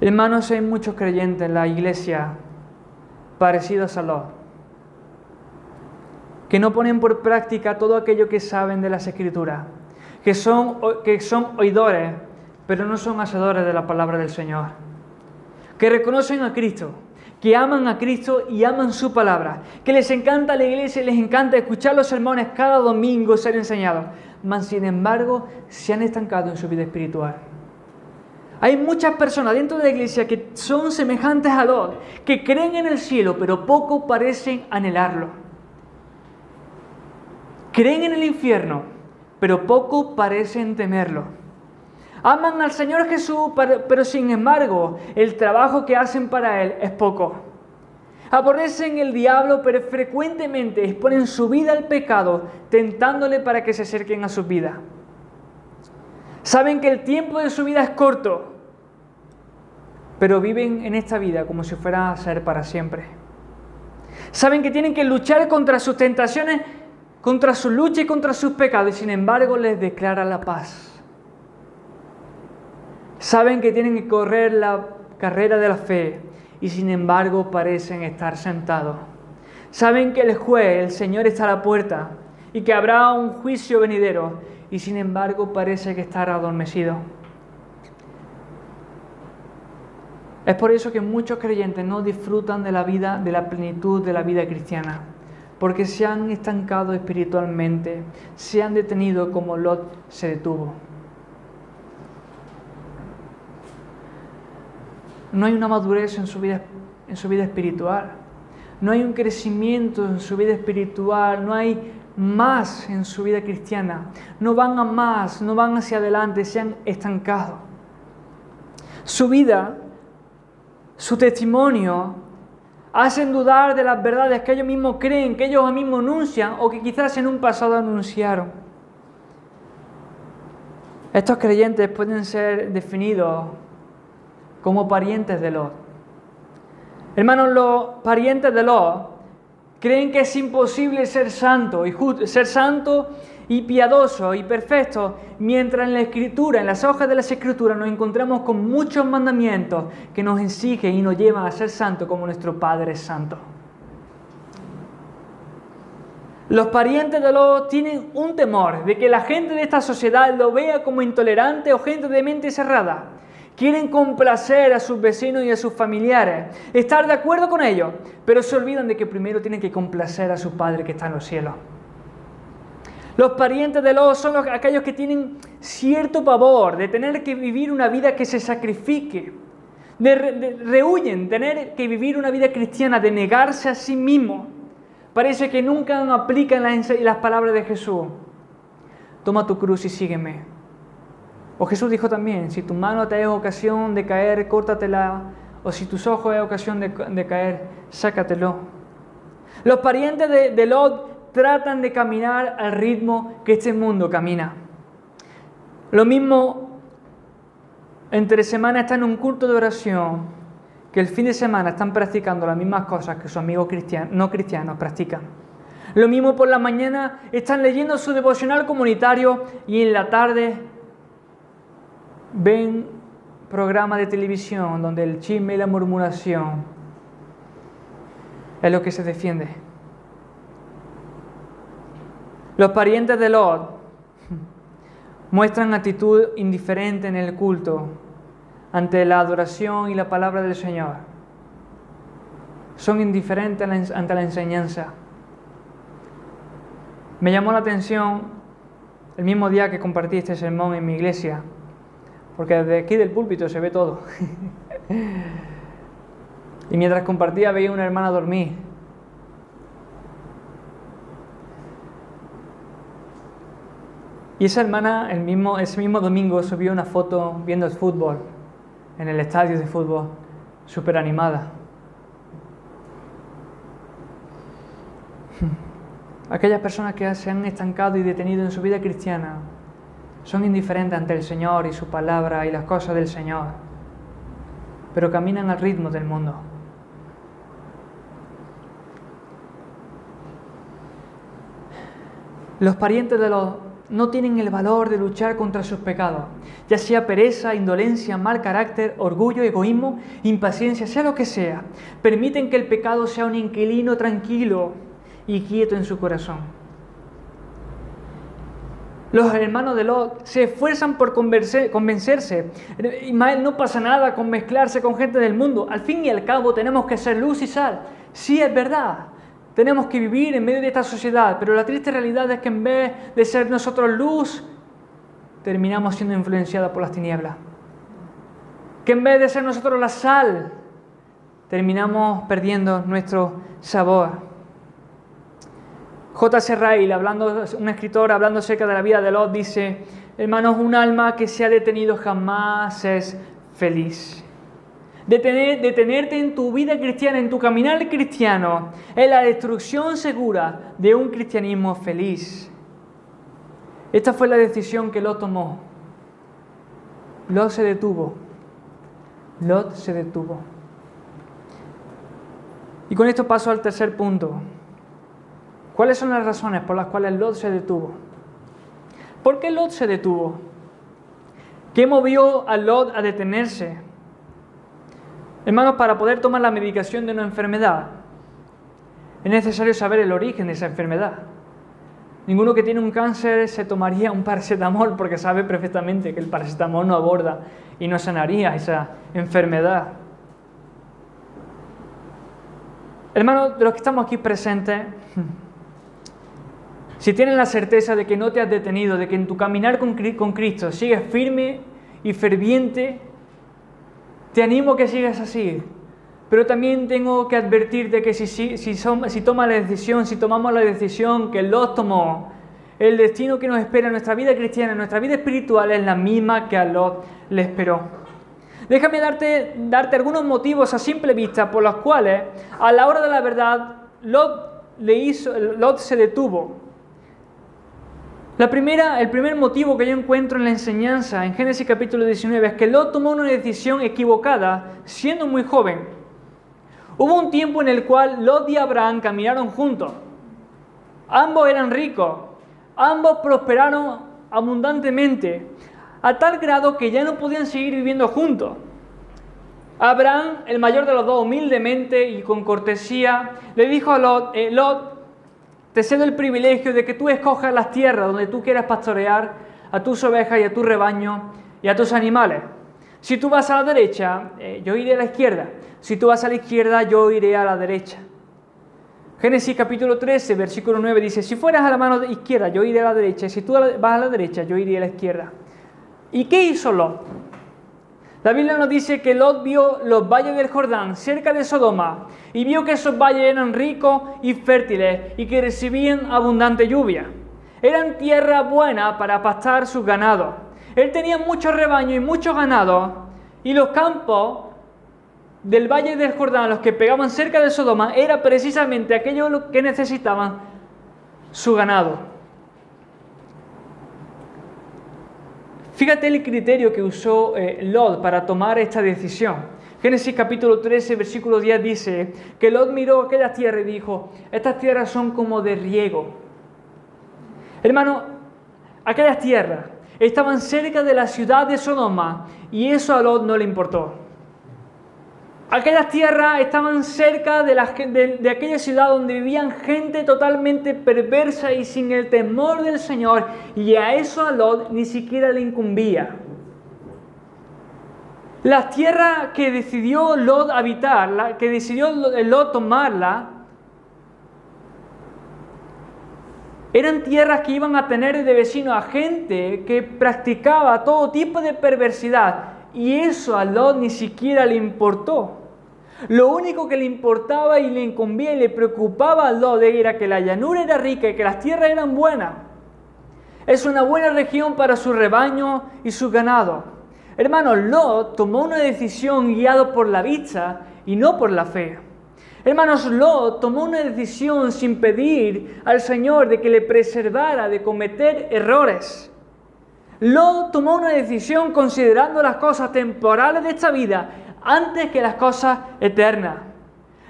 Hermanos, hay muchos creyentes en la iglesia parecidos a Lot, que no ponen por práctica todo aquello que saben de las escrituras que son, que son oidores, pero no son hacedores de la palabra del Señor. Que reconocen a Cristo, que aman a Cristo y aman su palabra, que les encanta la iglesia y les encanta escuchar los sermones cada domingo ser enseñados, mas sin embargo se han estancado en su vida espiritual. Hay muchas personas dentro de la iglesia que son semejantes a Lot, que creen en el cielo, pero poco parecen anhelarlo. Creen en el infierno, pero poco parecen temerlo. Aman al Señor Jesús, pero, sin embargo el trabajo que hacen para Él es poco. Aborrecen el diablo, pero frecuentemente exponen su vida al pecado, tentándole para que se acerquen a su vida. Saben que el tiempo de su vida es corto, pero viven en esta vida como si fuera a ser para siempre. Saben que tienen que luchar contra sus tentaciones contra su lucha y contra sus pecados y sin embargo les declara la paz. Saben que tienen que correr la carrera de la fe y sin embargo parecen estar sentados. Saben que el juez, el Señor está a la puerta y que habrá un juicio venidero y sin embargo parece que estar adormecido. Es por eso que muchos creyentes no disfrutan de la vida, de la plenitud de la vida cristiana porque se han estancado espiritualmente, se han detenido como Lot se detuvo. No hay una madurez en su vida, en su vida espiritual, no hay un crecimiento en su vida espiritual, no hay más en su vida cristiana, no van a más, no van hacia adelante, se han estancado. Su vida su testimonio, hacen dudar de las verdades que ellos mismos creen, que ellos mismos anuncian o que quizás en un pasado anunciaron. Estos creyentes pueden ser definidos como parientes de Lot. Hermanos, los parientes de Lot creen que es imposible ser santo y ser santo y piadoso y perfecto, mientras en la escritura, en las hojas de las escrituras nos encontramos con muchos mandamientos que nos exigen y nos llevan a ser santos como nuestro Padre Santo. Los parientes de los tienen un temor de que la gente de esta sociedad lo vea como intolerante o gente de mente cerrada. Quieren complacer a sus vecinos y a sus familiares, estar de acuerdo con ellos, pero se olvidan de que primero tienen que complacer a su Padre que está en los cielos. Los parientes de los son aquellos que tienen cierto pavor de tener que vivir una vida que se sacrifique, de, rehuyen tener que vivir una vida cristiana, de negarse a sí mismo. Parece que nunca aplican las, las palabras de Jesús. Toma tu cruz y sígueme. O Jesús dijo también, si tu mano te es ocasión de caer, córtatela. O si tus ojos es ocasión de, caer, sácatelo. Los parientes de, de Lot tratan de caminar al ritmo que este mundo camina. Lo mismo entre semana están en un culto de oración que el fin de semana están practicando las mismas cosas que sus amigos cristianos, no cristianos practican. Lo mismo por la mañana están leyendo su devocional comunitario y en la tarde ven programas de televisión donde el chisme y la murmuración es lo que se defiende. Los parientes de Lot [laughs] muestran actitud indiferente en el culto ante la adoración y la palabra del Señor. Son indiferentes ante la enseñanza. Me llamó la atención el mismo día que compartí este sermón en mi iglesia, porque desde aquí del púlpito se ve todo. [laughs] y mientras compartía veía una hermana dormir Y esa hermana el mismo, ese mismo domingo subió una foto viendo el fútbol, en el estadio de fútbol, súper animada. [laughs] Aquellas personas que se han estancado y detenido en su vida cristiana son indiferentes ante el Señor y su palabra y las cosas del Señor, pero caminan al ritmo del mundo. Los parientes de los no tienen el valor de luchar contra sus pecados, ya sea pereza, indolencia, mal carácter, orgullo, egoísmo, impaciencia, sea lo que sea. Permiten que el pecado sea un inquilino tranquilo y quieto en su corazón. Los hermanos de Lot se esfuerzan por convencerse. Ismael, no pasa nada con mezclarse con gente del mundo. Al fin y al cabo tenemos que ser luz y sal. Sí, es verdad. Tenemos que vivir en medio de esta sociedad, pero la triste realidad es que en vez de ser nosotros luz, terminamos siendo influenciados por las tinieblas. Que en vez de ser nosotros la sal, terminamos perdiendo nuestro sabor. J.C. Ryle, hablando, un escritor hablando acerca de la vida de Lot, dice, hermanos, un alma que se ha detenido jamás es feliz. Detenerte en tu vida cristiana, en tu caminar cristiano, es la destrucción segura de un cristianismo feliz. Esta fue la decisión que Lot tomó. Lot se detuvo. Lot se detuvo. Y con esto paso al tercer punto. ¿Cuáles son las razones por las cuales Lot se detuvo? ¿Por qué Lot se detuvo? ¿Qué movió a Lot a detenerse? Hermanos, para poder tomar la medicación de una enfermedad, es necesario saber el origen de esa enfermedad. Ninguno que tiene un cáncer se tomaría un paracetamol porque sabe perfectamente que el paracetamol no aborda y no sanaría esa enfermedad. Hermanos, de los que estamos aquí presentes, si tienen la certeza de que no te has detenido, de que en tu caminar con Cristo sigues firme y ferviente, te animo a que sigas así. Pero también tengo que advertirte que si, tomas la decisión, si tomamos la decisión que Lot tomó, el destino que nos espera en nuestra vida cristiana, en nuestra vida espiritual, es la misma que a Lot le esperó. Déjame darte, darte algunos motivos a simple vista por los cuales, a la hora de la verdad, Lot, le Lot se detuvo. La primera, el primer motivo que yo encuentro en la enseñanza en Génesis capítulo 19 es que Lot tomó una decisión equivocada siendo muy joven. Hubo un tiempo en el cual Lot y Abraham caminaron juntos. Ambos eran ricos, ambos prosperaron abundantemente, a tal grado que ya no podían seguir viviendo juntos. Abraham, el mayor de los dos, humildemente y con cortesía, le dijo a Lot, eh, Lot, te cedo el privilegio de que tú escojas las tierras donde tú quieras pastorear a tus ovejas y a tu rebaño y a tus animales. Si tú vas a la derecha, eh, yo iré a la izquierda. Si tú vas a la izquierda, yo iré a la derecha. Génesis capítulo 13, versículo 9 dice, si fueras a la mano izquierda, yo iré a la derecha, si tú vas a la derecha, yo iré a la izquierda. ¿Y qué hizo Lot? La Biblia nos dice que Lot vio los valles del Jordán cerca de Sodoma y vio que esos valles eran ricos y fértiles y que recibían abundante lluvia. Eran tierra buena para pastar sus ganados. Él tenía mucho rebaño y mucho ganado y los campos del valle del Jordán, los que pegaban cerca de Sodoma, era precisamente aquello que necesitaban su ganado. Fíjate el criterio que usó eh, Lot para tomar esta decisión. Génesis capítulo 13, versículo 10 dice que Lot miró aquella tierra y dijo, estas tierras son como de riego. Hermano, aquellas tierras estaban cerca de la ciudad de Sodoma y eso a Lot no le importó. Aquellas tierras estaban cerca de, aquella ciudad donde vivían gente totalmente perversa y sin el temor del Señor, y a eso a Lot ni siquiera le incumbía. Las tierras que decidió Lot habitar, que decidió Lot tomarla, eran tierras que iban a tener de vecino a gente que practicaba todo tipo de perversidad, y eso a Lot ni siquiera le importó. Lo único que le importaba y le incumbía y le preocupaba a Lot era que la llanura era rica y que las tierras eran buenas. Es una buena región para su rebaño y su ganado. Hermano, Lot tomó una decisión guiado por la vista y no por la fe. Hermanos, Lot tomó una decisión sin pedir al Señor de que le preservara de cometer errores. Lot tomó una decisión considerando las cosas temporales de esta vida antes que las cosas eternas.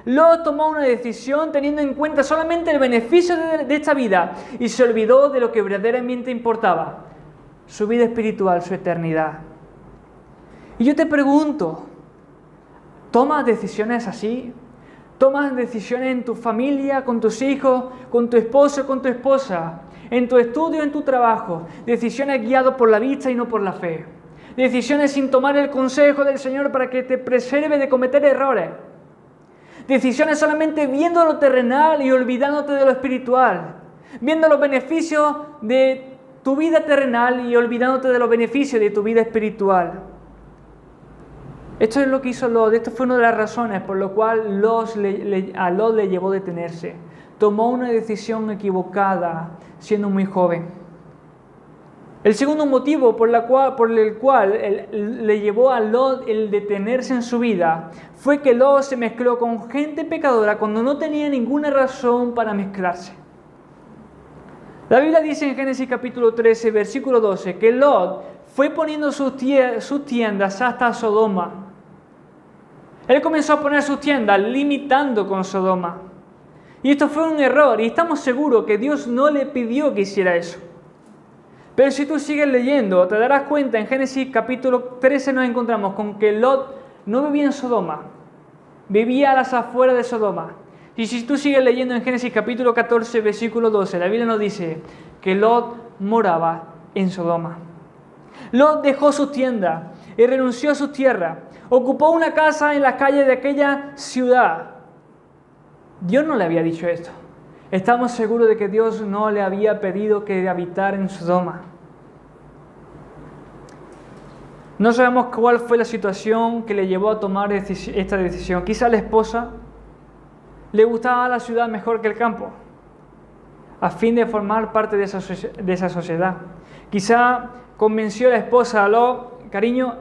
Lot tomó una decisión teniendo en cuenta solamente el beneficio de, esta vida y se olvidó de lo que verdaderamente importaba, su vida espiritual, su eternidad. Y yo te pregunto, ¿tomas decisiones así? ¿Tomas decisiones en tu familia, con tus hijos, con tu esposo, con tu esposa? En tu estudio, en tu trabajo, decisiones guiadas por la vista y no por la fe, decisiones sin tomar el consejo del Señor para que te preserve de cometer errores, decisiones solamente viendo lo terrenal y olvidándote de lo espiritual, viendo los beneficios de tu vida terrenal y olvidándote de los beneficios de tu vida espiritual. Esto es lo que hizo Lot, esto fue una de las razones por lo cual a Lot le llevó a detenerse. Tomó una decisión equivocada siendo muy joven. El segundo motivo por, el cual le llevó a Lot el detenerse en su vida fue que Lot se mezcló con gente pecadora cuando no tenía ninguna razón para mezclarse. La Biblia dice en Génesis capítulo 13, versículo 12, que Lot fue poniendo sus, sus tiendas hasta Sodoma. Él comenzó a poner sus tiendas limitando con Sodoma. Y esto fue un error y estamos seguros que Dios no le pidió que hiciera eso. Pero si tú sigues leyendo, te darás cuenta, en Génesis capítulo 13 nos encontramos con que Lot no vivía en Sodoma, vivía a las afueras de Sodoma. Y si tú sigues leyendo en Génesis capítulo 14, versículo 12, la Biblia nos dice que Lot moraba en Sodoma. Lot dejó su tienda y renunció a su tierra. Ocupó una casa en las calles de aquella ciudad Dios no le había dicho esto. Estamos seguros de que Dios no le había pedido que habitara en Sodoma. No sabemos cuál fue la situación que le llevó a tomar esta decisión. Quizá la esposa le gustaba la ciudad mejor que el campo, a fin de formar parte de esa, sociedad. Quizá convenció a la esposa a lo, cariño,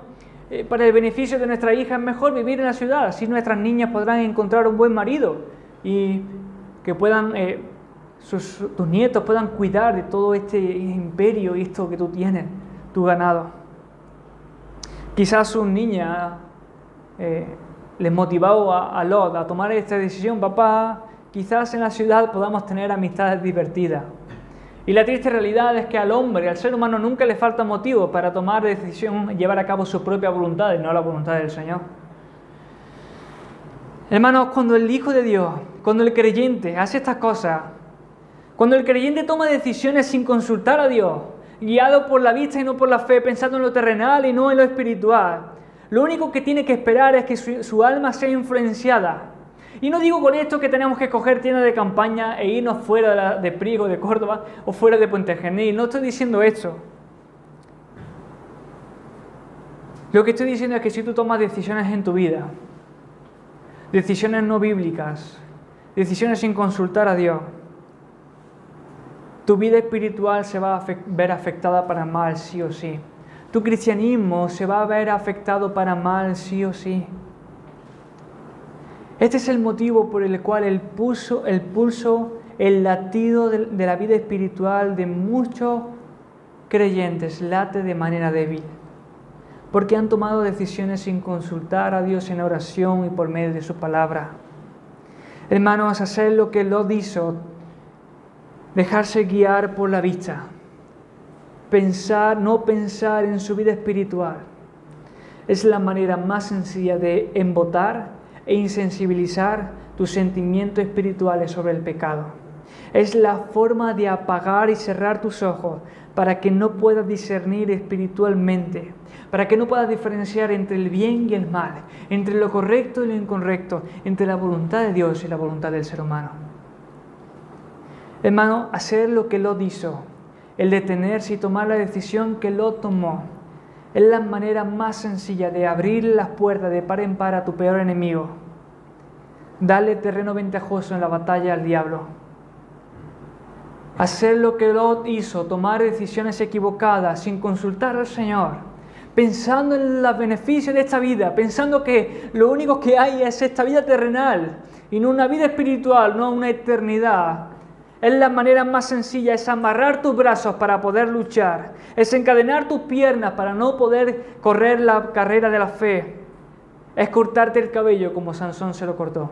eh, para el beneficio de nuestra hija es mejor vivir en la ciudad, así nuestras niñas podrán encontrar un buen marido y que puedan, eh, tus nietos puedan cuidar de todo este imperio y esto que tú tienes, tu ganado. Quizás su niña eh, les motivó a, a Lot a tomar esta decisión, papá, quizás en la ciudad podamos tener amistades divertidas. Y la triste realidad es que al hombre, al ser humano, nunca le falta motivo para tomar decisión llevar a cabo su propia voluntad y no la voluntad del Señor. Hermanos, cuando el Hijo de Dios, cuando el creyente hace estas cosas, cuando el creyente toma decisiones sin consultar a Dios, guiado por la vista y no por la fe, pensando en lo terrenal y no en lo espiritual, lo único que tiene que esperar es que su, alma sea influenciada y no digo con esto que tenemos que coger tiendas de campaña e irnos fuera de, Priego, de Córdoba o fuera de Puente Genil. No estoy diciendo esto. Lo que estoy diciendo es que si tú tomas decisiones en tu vida, decisiones no bíblicas, decisiones sin consultar a Dios, tu vida espiritual se va a ver afectada para mal, sí o sí. Tu cristianismo se va a ver afectado para mal, sí o sí. Este es el motivo por el cual el pulso, el, latido de la vida espiritual de muchos creyentes late de manera débil, porque han tomado decisiones sin consultar a Dios en oración y por medio de su palabra. Hermanos, hacer lo que lo hizo, dejarse guiar por la vista, pensar, no pensar en su vida espiritual, es la manera más sencilla de embotar e insensibilizar tus sentimientos espirituales sobre el pecado. Es la forma de apagar y cerrar tus ojos para que no puedas discernir espiritualmente, para que no puedas diferenciar entre el bien y el mal, entre lo correcto y lo incorrecto, entre la voluntad de Dios y la voluntad del ser humano. Hermano, hacer lo que Lot hizo, el detenerse y tomar la decisión que Lot tomó, es la manera más sencilla de abrir las puertas de par en par a tu peor enemigo. Dale terreno ventajoso en la batalla al diablo. Hacer lo que Lot hizo, tomar decisiones equivocadas sin consultar al Señor, pensando en los beneficios de esta vida, pensando que lo único que hay es esta vida terrenal y no una vida espiritual, no una eternidad. Es la manera más sencilla, es amarrar tus brazos para poder luchar, es encadenar tus piernas para no poder correr la carrera de la fe, es cortarte el cabello como Sansón se lo cortó,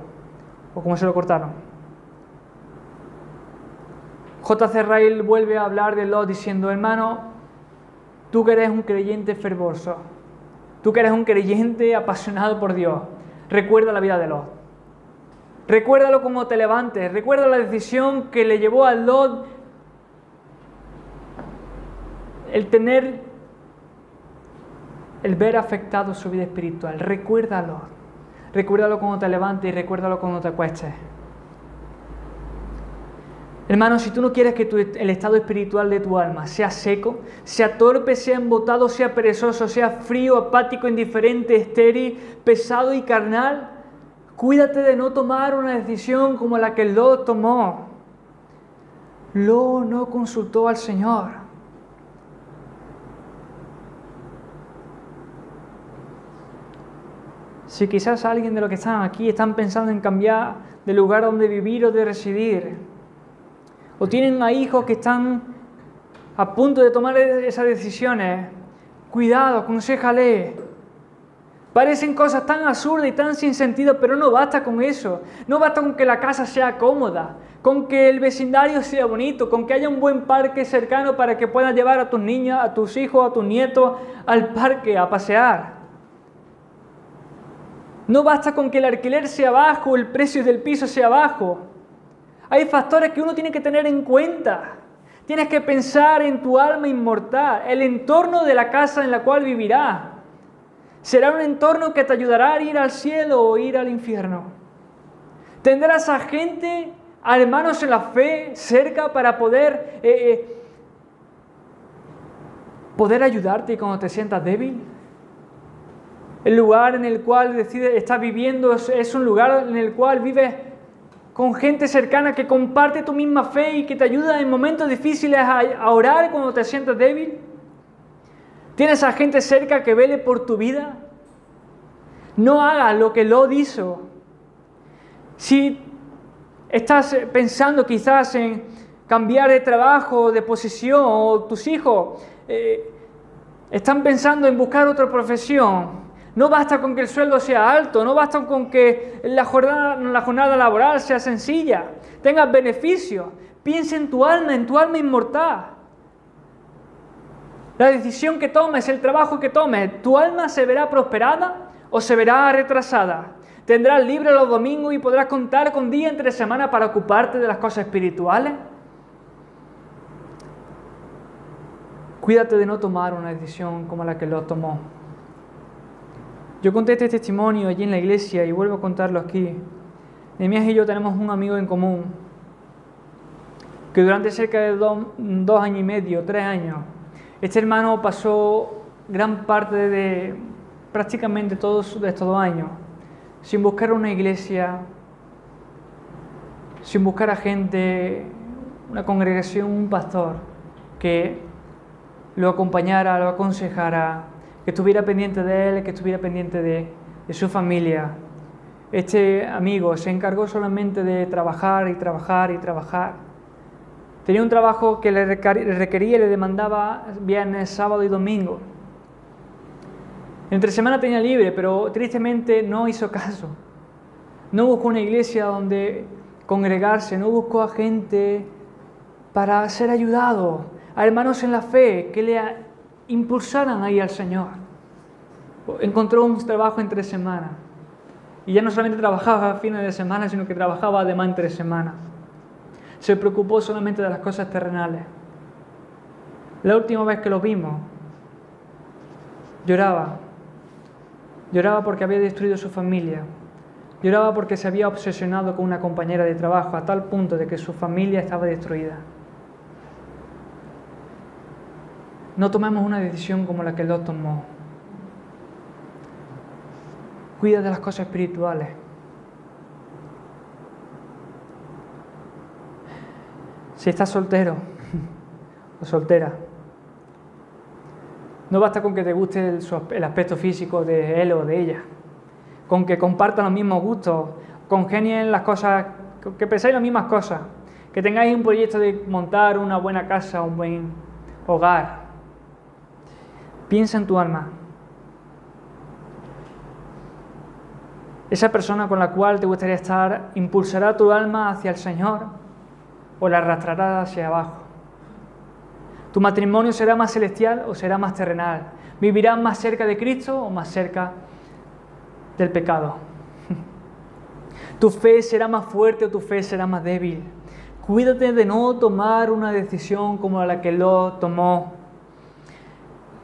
o como se lo cortaron. J.C. Rail vuelve a hablar de Lot diciendo, hermano, tú que eres un creyente fervoroso, tú que eres un creyente apasionado por Dios, recuerda la vida de Lot. Recuérdalo como te levantes. Recuerda la decisión que le llevó a Lot el tener, el ver afectado su vida espiritual. Recuérdalo. Recuérdalo cuando te levantes y recuérdalo cuando te acuestes. Hermano, si tú no quieres que el estado espiritual de tu alma sea seco, sea torpe, sea embotado, sea perezoso, sea frío, apático, indiferente, estéril, pesado y carnal, Cuídate de no tomar una decisión como la que Lot tomó. Lot no consultó al Señor. Si quizás alguien de los que están aquí están pensando en cambiar de lugar donde vivir o de residir, o tienen a hijos que están a punto de tomar esas decisiones, cuidado, aconsejale Parecen cosas tan absurdas y tan sin sentido, pero no basta con eso. No basta con que la casa sea cómoda, con que el vecindario sea bonito, con que haya un buen parque cercano para que puedas llevar a tus niños, a tus hijos, a tus nietos al parque a pasear. No basta con que el alquiler sea bajo, el precio del piso sea bajo. Hay factores que uno tiene que tener en cuenta. Tienes que pensar en tu alma inmortal, el entorno de la casa en la cual vivirás. Será un entorno que te ayudará a ir al cielo o ir al infierno. Tendrás a gente, a hermanos en la fe, cerca para poder, eh, eh, poder ayudarte cuando te sientas débil. El lugar en el cual decides, estás viviendo es, un lugar en el cual vives con gente cercana que comparte tu misma fe y que te ayuda en momentos difíciles a orar cuando te sientas débil. ¿Tienes a gente cerca que vele por tu vida? No hagas lo que lo hizo. Si estás pensando quizás en cambiar de trabajo, de posición, o tus hijos eh, están pensando en buscar otra profesión, no basta con que el sueldo sea alto, no basta con que la jornada, la jornada laboral sea sencilla, tengas beneficios. Piensa en tu alma, en tu alma inmortal. La decisión que tomes, el trabajo que tomes, tu alma se verá prosperada o se verá retrasada. Tendrás libre los domingos y podrás contar con día entre semana para ocuparte de las cosas espirituales. Cuídate de no tomar una decisión como la que lo tomó. Yo conté este testimonio allí en la iglesia y vuelvo a contarlo aquí. Nehemías y yo tenemos un amigo en común que durante cerca de dos, años y medio, tres años, este hermano pasó gran parte de prácticamente todos estos dos años sin buscar una iglesia, sin buscar a gente, una congregación, un pastor que lo acompañara, lo aconsejara, que estuviera pendiente de él, que estuviera pendiente de, su familia. Este amigo se encargó solamente de trabajar y trabajar y trabajar. Tenía un trabajo que le requería y le demandaba viernes, sábado y domingo. Entre semana tenía libre, pero tristemente no hizo caso. No buscó una iglesia donde congregarse, no buscó a gente para ser ayudado, a hermanos en la fe que le impulsaran ahí al Señor. Encontró un trabajo entre semana. Y ya no solamente trabajaba a fines de semana, sino que trabajaba además entre semana. Se preocupó solamente de las cosas terrenales. La última vez que lo vimos, lloraba. Lloraba porque había destruido su familia. Lloraba porque se había obsesionado con una compañera de trabajo a tal punto de que su familia estaba destruida. No tomemos una decisión como la que Lot tomó. Cuida de las cosas espirituales. Si estás soltero [laughs] o soltera, no basta con que te guste el, aspecto físico de él o de ella, con que compartan los mismos gustos, congenien las cosas, que pensáis las mismas cosas, que tengáis un proyecto de montar una buena casa, un buen hogar, Piensa en tu alma. Esa persona con la cual te gustaría estar impulsará tu alma hacia el Señor o la arrastrará hacia abajo. Tu matrimonio será más celestial o será más terrenal. Vivirás más cerca de Cristo o más cerca del pecado. [laughs] Tu fe será más fuerte o tu fe será más débil. Cuídate de no tomar una decisión como la que lo tomó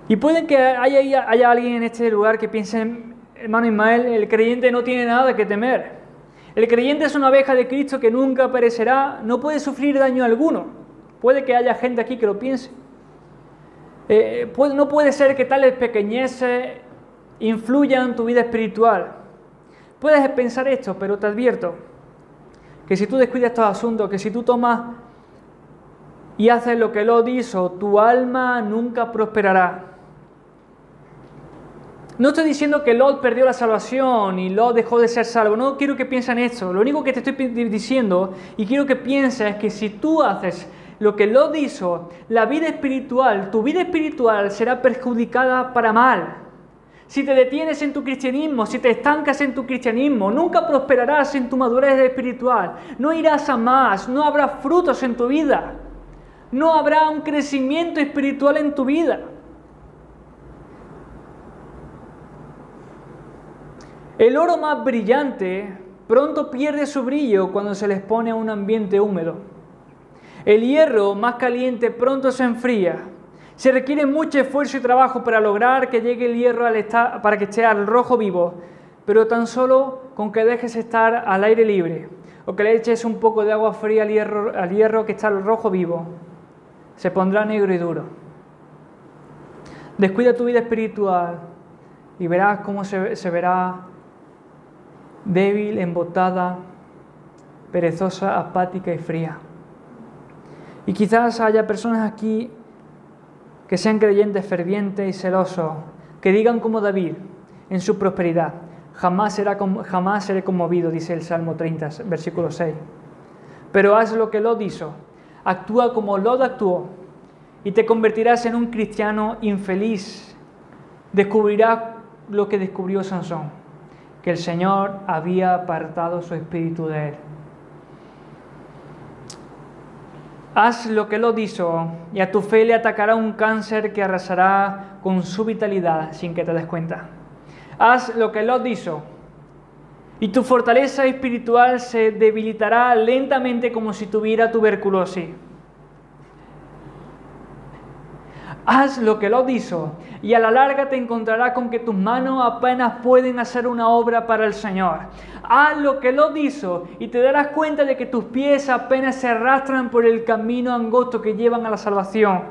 y puede que haya, alguien en este lugar que piense, hermano Ismael, el creyente no tiene nada que temer. El creyente es una abeja de Cristo que nunca perecerá, no puede sufrir daño alguno. Puede que haya gente aquí que lo piense. Eh, no puede ser que tales pequeñeces influyan tu vida espiritual. Puedes pensar esto, pero te advierto que si tú descuidas estos asuntos, que si tú tomas y haces lo que lo hizo, tu alma nunca prosperará. No estoy diciendo que Lot perdió la salvación y Lot dejó de ser salvo. No quiero que piensen eso. Lo único que te estoy diciendo y quiero que pienses es que si tú haces lo que Lot hizo, la vida espiritual, tu vida espiritual será perjudicada para mal. Si te detienes en tu cristianismo, si te estancas en tu cristianismo, nunca prosperarás en tu madurez espiritual. No irás a más, no habrá frutos en tu vida. No habrá un crecimiento espiritual en tu vida. El oro más brillante pronto pierde su brillo cuando se le expone a un ambiente húmedo. El hierro más caliente pronto se enfría. Se requiere mucho esfuerzo y trabajo para lograr que llegue el hierro al para que esté al rojo vivo, pero tan solo con que dejes estar al aire libre o que le eches un poco de agua fría al hierro, al hierro que está al rojo vivo, se pondrá negro y duro. Descuida tu vida espiritual y verás cómo se verá débil, embotada, perezosa, apática y fría. Y quizás haya personas aquí que sean creyentes fervientes y celosos, que digan como David en su prosperidad, jamás, será, jamás seré conmovido, dice el Salmo 30, versículo 6. Pero haz lo que Lot hizo, actúa como Lot actuó y te convertirás en un cristiano infeliz. Descubrirás lo que descubrió Sansón, que el Señor había apartado su espíritu de él. Haz lo que Lot hizo y a tu fe le atacará un cáncer que arrasará con su vitalidad sin que te des cuenta. Haz lo que Lot hizo y tu fortaleza espiritual se debilitará lentamente como si tuviera tuberculosis. Haz lo que Lot hizo y a la larga te encontrarás con que tus manos apenas pueden hacer una obra para el Señor. Haz lo que Lot hizo y te darás cuenta de que tus pies apenas se arrastran por el camino angosto que llevan a la salvación.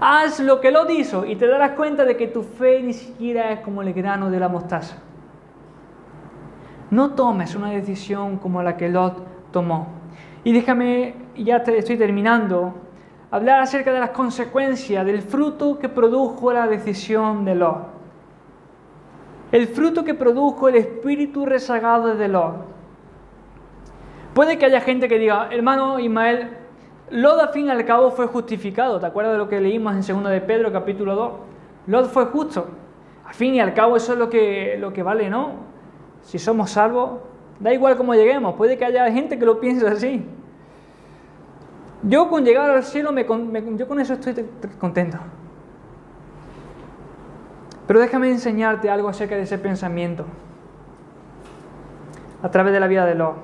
Haz lo que Lot hizo y te darás cuenta de que tu fe ni siquiera es como el grano de la mostaza. No tomes una decisión como la que Lot tomó. Y déjame, ya te estoy terminando, hablar acerca de las consecuencias del fruto que produjo la decisión de Lot. El fruto que produjo el espíritu rezagado de Lot. Puede que haya gente que diga, hermano Ismael, Lot al fin y al cabo fue justificado. ¿Te acuerdas de lo que leímos en 2 de Pedro capítulo 2? Lot fue justo. Al fin y al cabo eso es lo que, lo que vale, ¿no? si somos salvos, da igual cómo lleguemos, puede que haya gente que lo piense así. Yo con llegar al cielo, me, yo con eso estoy contento. Pero déjame enseñarte algo acerca de ese pensamiento a través de la vida de Lot.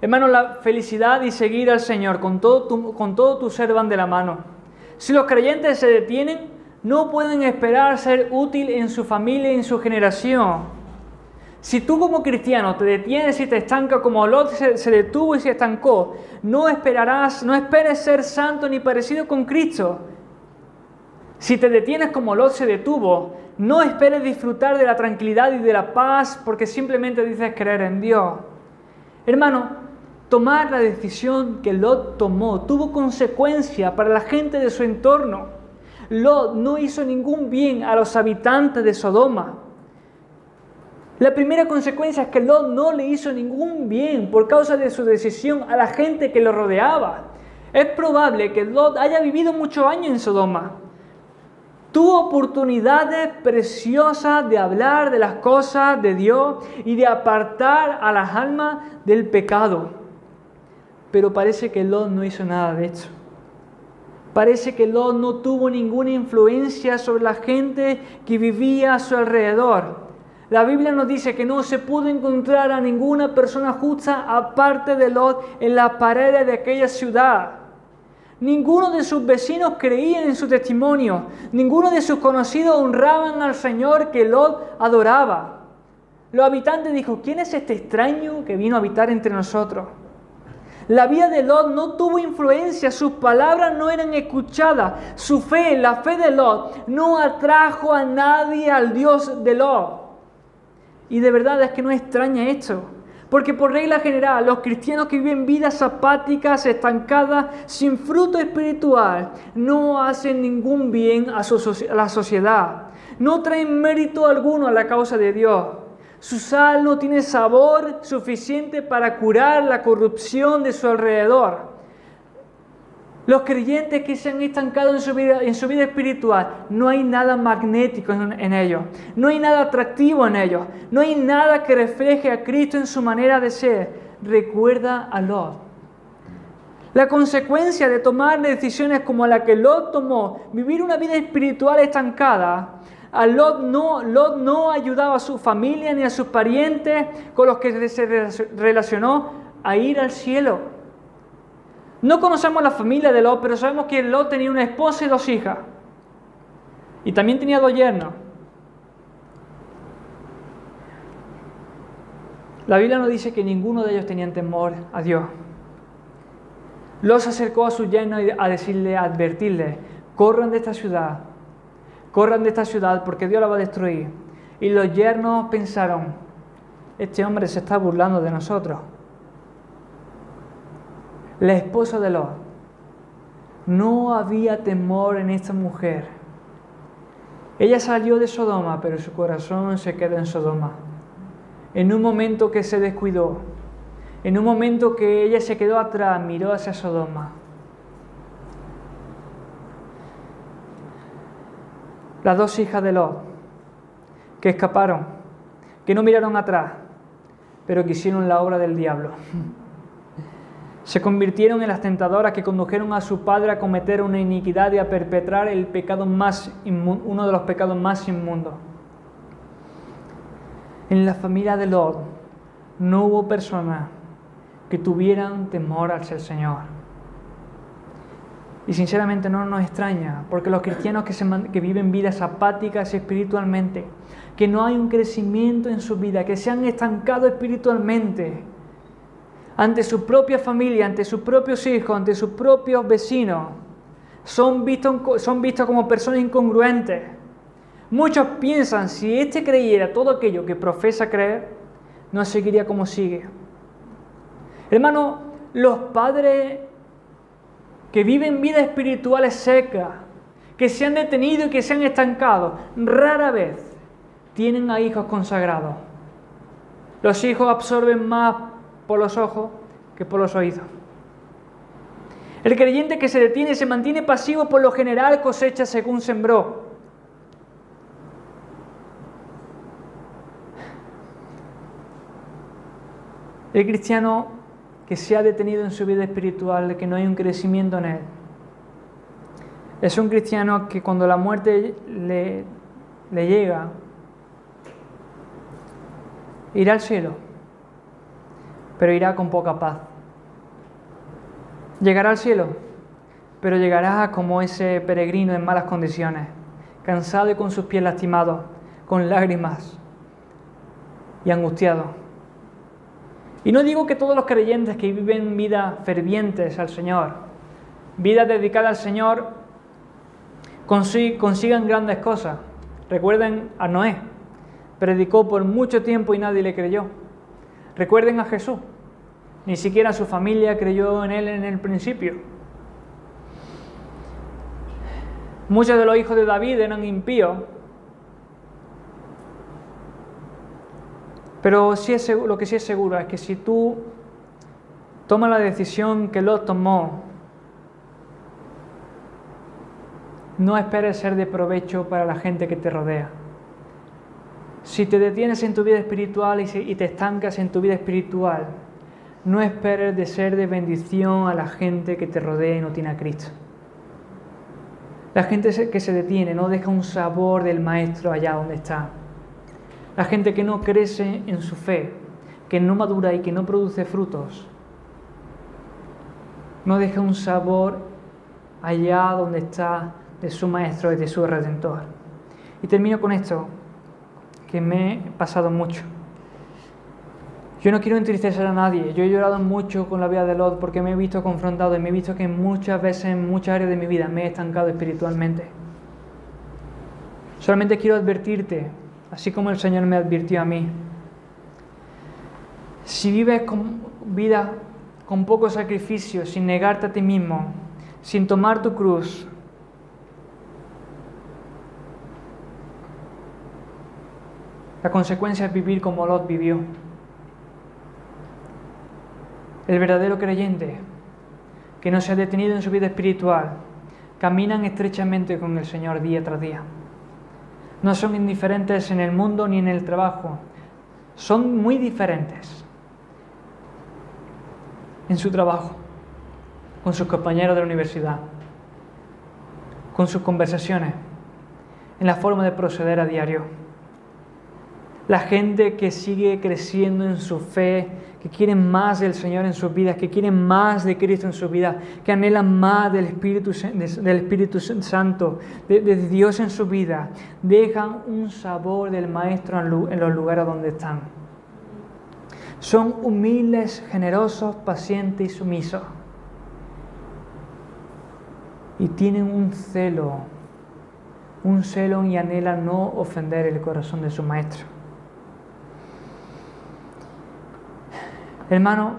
Hermano, la felicidad y seguir al Señor con todo, tu, con todo tu ser van de la mano. Si los creyentes se detienen, no pueden esperar ser útil en su familia y en su generación. Si tú como cristiano te detienes y te estancas como Lot se, detuvo y se estancó, no esperarás, no esperes ser santo ni parecido con Cristo. Si te detienes como Lot se detuvo, no esperes disfrutar de la tranquilidad y de la paz porque simplemente dices creer en Dios. Hermano, tomar la decisión que Lot tomó tuvo consecuencia para la gente de su entorno. Lot no hizo ningún bien a los habitantes de Sodoma. La primera consecuencia es que Lot no le hizo ningún bien por causa de su decisión a la gente que lo rodeaba. Es probable que Lot haya vivido muchos años en Sodoma. Tuvo oportunidades preciosas de hablar de las cosas de Dios y de apartar a las almas del pecado. Pero parece que Lot no hizo nada de eso. Parece que Lot no tuvo ninguna influencia sobre la gente que vivía a su alrededor. La Biblia nos dice que no se pudo encontrar a ninguna persona justa aparte de Lot en las paredes de aquella ciudad. Ninguno de sus vecinos creía en su testimonio. Ninguno de sus conocidos honraban al Señor que Lot adoraba. Los habitantes dijo, ¿quién es este extraño que vino a habitar entre nosotros? La vida de Lot no tuvo influencia, sus palabras no eran escuchadas, su fe, la fe de Lot, no atrajo a nadie al Dios de Lot. Y de verdad es que no extraña esto. Porque por regla general, los cristianos que viven vidas apáticas, estancadas, sin fruto espiritual, no hacen ningún bien a, a la sociedad. No traen mérito alguno a la causa de Dios. Su sal no tiene sabor suficiente para curar la corrupción de su alrededor. Los creyentes que se han estancado en su vida, en su vida espiritual, no hay nada magnético en, ellos, no hay nada atractivo en ellos, no hay nada que refleje a Cristo en su manera de ser. Recuerda a Lot. La consecuencia de tomar decisiones como la que Lot tomó, vivir una vida espiritual estancada, a Lot no, Lot no ayudaba a su familia ni a sus parientes con los que se relacionó a ir al cielo. No conocemos la familia de Lot, pero sabemos que Lot tenía una esposa y dos hijas. Y también tenía dos yernos. La Biblia nos dice que ninguno de ellos tenía temor a Dios. Lot se acercó a su yerno a decirle, advertirle, corran de esta ciudad, corran de esta ciudad porque Dios la va a destruir. Y los yernos pensaron, este hombre se está burlando de nosotros la esposa de Lot. No había temor en esta mujer. Ella salió de Sodoma, pero su corazón se quedó en Sodoma. en un momento que se descuidó, en un momento que ella se quedó atrás, miró hacia Sodoma. Las dos hijas de Lot, que escaparon, que no miraron atrás, pero que hicieron la obra del diablo. [laughs] Se convirtieron en las tentadoras que condujeron a su padre a cometer una iniquidad y a perpetrar el pecado más uno de los pecados más inmundos. En la familia de Lot no hubo personas que tuvieran temor al Señor. Y sinceramente no nos extraña, porque los cristianos que, que viven vidas apáticas espiritualmente, que no hay un crecimiento en su vida, que se han estancado espiritualmente, ante su propia familia, ante sus propios hijos, ante sus propios vecinos, son vistos, son como personas incongruentes. Muchos piensan, si éste creyera todo aquello que profesa creer, no seguiría como sigue. Hermano, los padres que viven vidas espirituales secas, que se han detenido y que se han estancado, rara vez tienen a hijos consagrados. Los hijos absorben más por los ojos que por los oídos. El creyente que se detiene se mantiene pasivo por lo general cosecha según sembró. El cristiano que se ha detenido en su vida espiritual, que no hay un crecimiento en él, es un cristiano que cuando la muerte le llega, irá al cielo, pero irá con poca paz. Llegará al cielo, pero llegará como ese peregrino en malas condiciones, cansado y con sus pies lastimados, con lágrimas y angustiado. Y no digo que todos los creyentes que viven vidas fervientes al Señor, vidas dedicadas al Señor, consigan grandes cosas. Recuerden a Noé, predicó por mucho tiempo y nadie le creyó. Recuerden a Jesús, ni siquiera su familia creyó en él en el principio. Muchos de los hijos de David eran impíos, Pero lo que sí es seguro es que si tú tomas la decisión que Lot tomó, no esperes ser de provecho para la gente que te rodea. Si te detienes en tu vida espiritual y te estancas en tu vida espiritual, no esperes de ser de bendición a la gente que te rodea y no tiene a Cristo. La gente que se detiene no deja un sabor del Maestro allá donde está. La gente que no crece en su fe, que no madura y que no produce frutos, no deja un sabor allá donde está de su Maestro y de su Redentor. Y termino con esto, que me he pasado mucho. Yo no quiero entristecer a nadie. Yo he llorado mucho con la vida de Lot porque me he visto confrontado y me he visto que muchas veces en muchas áreas de mi vida me he estancado espiritualmente. Solamente quiero advertirte así como el Señor me advirtió a mí. Si vives con vida con poco sacrificio, sin negarte a ti mismo, sin tomar tu cruz, la consecuencia es vivir como Lot vivió. El verdadero creyente, que no se ha detenido en su vida espiritual, caminan estrechamente con el Señor día tras día no son indiferentes en el mundo ni en el trabajo, son muy diferentes en su trabajo, con sus compañeros de la universidad, con sus conversaciones, en la forma de proceder a diario. La gente que sigue creciendo en su fe, que quieren más del Señor en sus vidas, que quieren más de Cristo en sus vidas, que anhelan más del Espíritu, del Espíritu Santo, de, de Dios en su vida, dejan un sabor del Maestro en los lugares donde están. Son humildes, generosos, pacientes y sumisos. Y tienen un celo, un celo y anhelan no ofender el corazón de su Maestro. Hermano,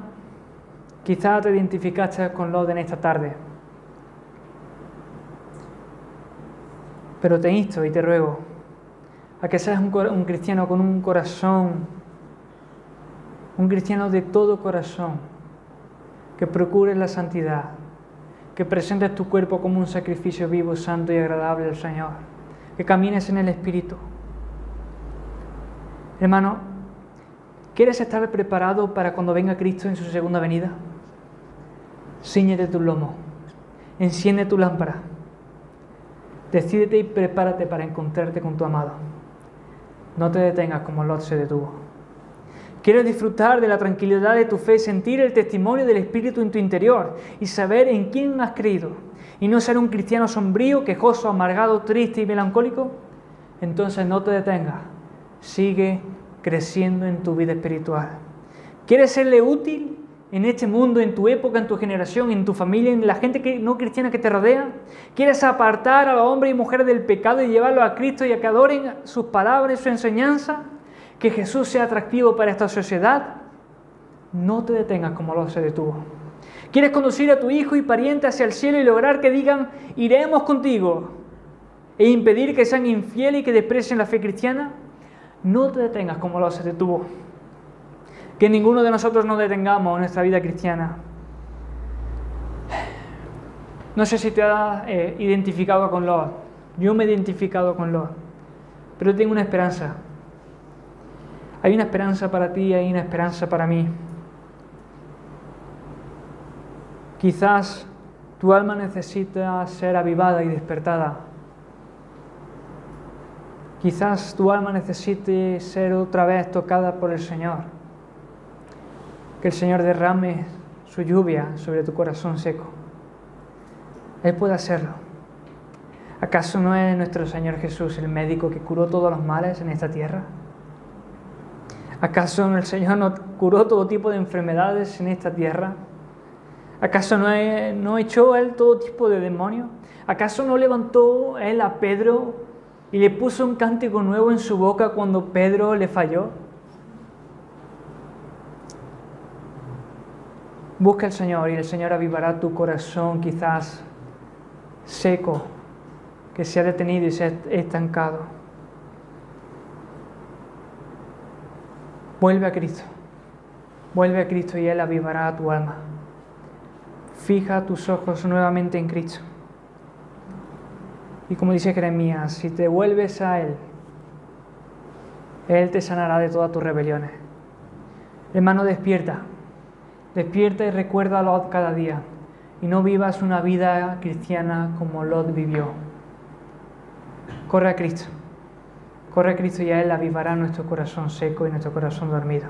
quizás te identificaste con Lot en esta tarde. Pero te insto y te ruego a que seas un, cristiano con un corazón Un cristiano de todo corazón, que procures la santidad, que presentes tu cuerpo como un sacrificio vivo, santo y agradable al Señor, que camines en el Espíritu. Hermano, ¿quieres estar preparado para cuando venga Cristo en su segunda venida? Cíñete tu lomo, enciende tu lámpara, decídete y prepárate para encontrarte con tu amado. No te detengas como Lot se detuvo. Quieres disfrutar de la tranquilidad de tu fe, sentir el testimonio del Espíritu en tu interior y saber en quién has creído y no ser un cristiano sombrío, quejoso, amargado, triste y melancólico. Entonces no te detengas, sigue creciendo en tu vida espiritual. ¿Quieres serle útil en este mundo, en tu época, en tu generación, en tu familia, en la gente que, no cristiana que te rodea? ¿Quieres apartar a los hombres y mujeres del pecado y llevarlos a Cristo y a que adoren sus palabras y su enseñanza? que Jesús sea atractivo para esta sociedad, no te detengas como lo se detuvo. ¿Quieres conducir a tu hijo y pariente hacia el cielo y lograr que digan, iremos contigo? E impedir que sean infieles y que desprecien la fe cristiana? No te detengas como lo se detuvo. Que ninguno de nosotros nos detengamos en nuestra vida cristiana. No sé si te has eh, identificado con Lot. Yo me he identificado con Lot. Pero tengo una esperanza. Hay una esperanza para ti, hay una esperanza para mí. Quizás tu alma necesita ser avivada y despertada. Quizás tu alma necesite ser otra vez tocada por el Señor. Que el Señor derrame su lluvia sobre tu corazón seco. Él puede hacerlo. ¿Acaso no es nuestro Señor Jesús el médico que curó todos los males en esta tierra? ¿Acaso el Señor no curó todo tipo de enfermedades en esta tierra? ¿Acaso no, no echó Él todo tipo de demonios? ¿Acaso no levantó Él a Pedro y le puso un cántico nuevo en su boca cuando Pedro le falló? Busca al Señor y el Señor avivará tu corazón quizás seco, que se ha detenido y se ha estancado. Vuelve a Cristo. Vuelve a Cristo y Él avivará tu alma. Fija tus ojos nuevamente en Cristo. Y como dice Jeremías, si te vuelves a Él, Él te sanará de todas tus rebeliones. Hermano, despierta. Despierta y recuerda a Lot cada día. Y no vivas una vida cristiana como Lot vivió. Corre a Cristo. Corre a Cristo y a Él avivará nuestro corazón seco y nuestro corazón dormido.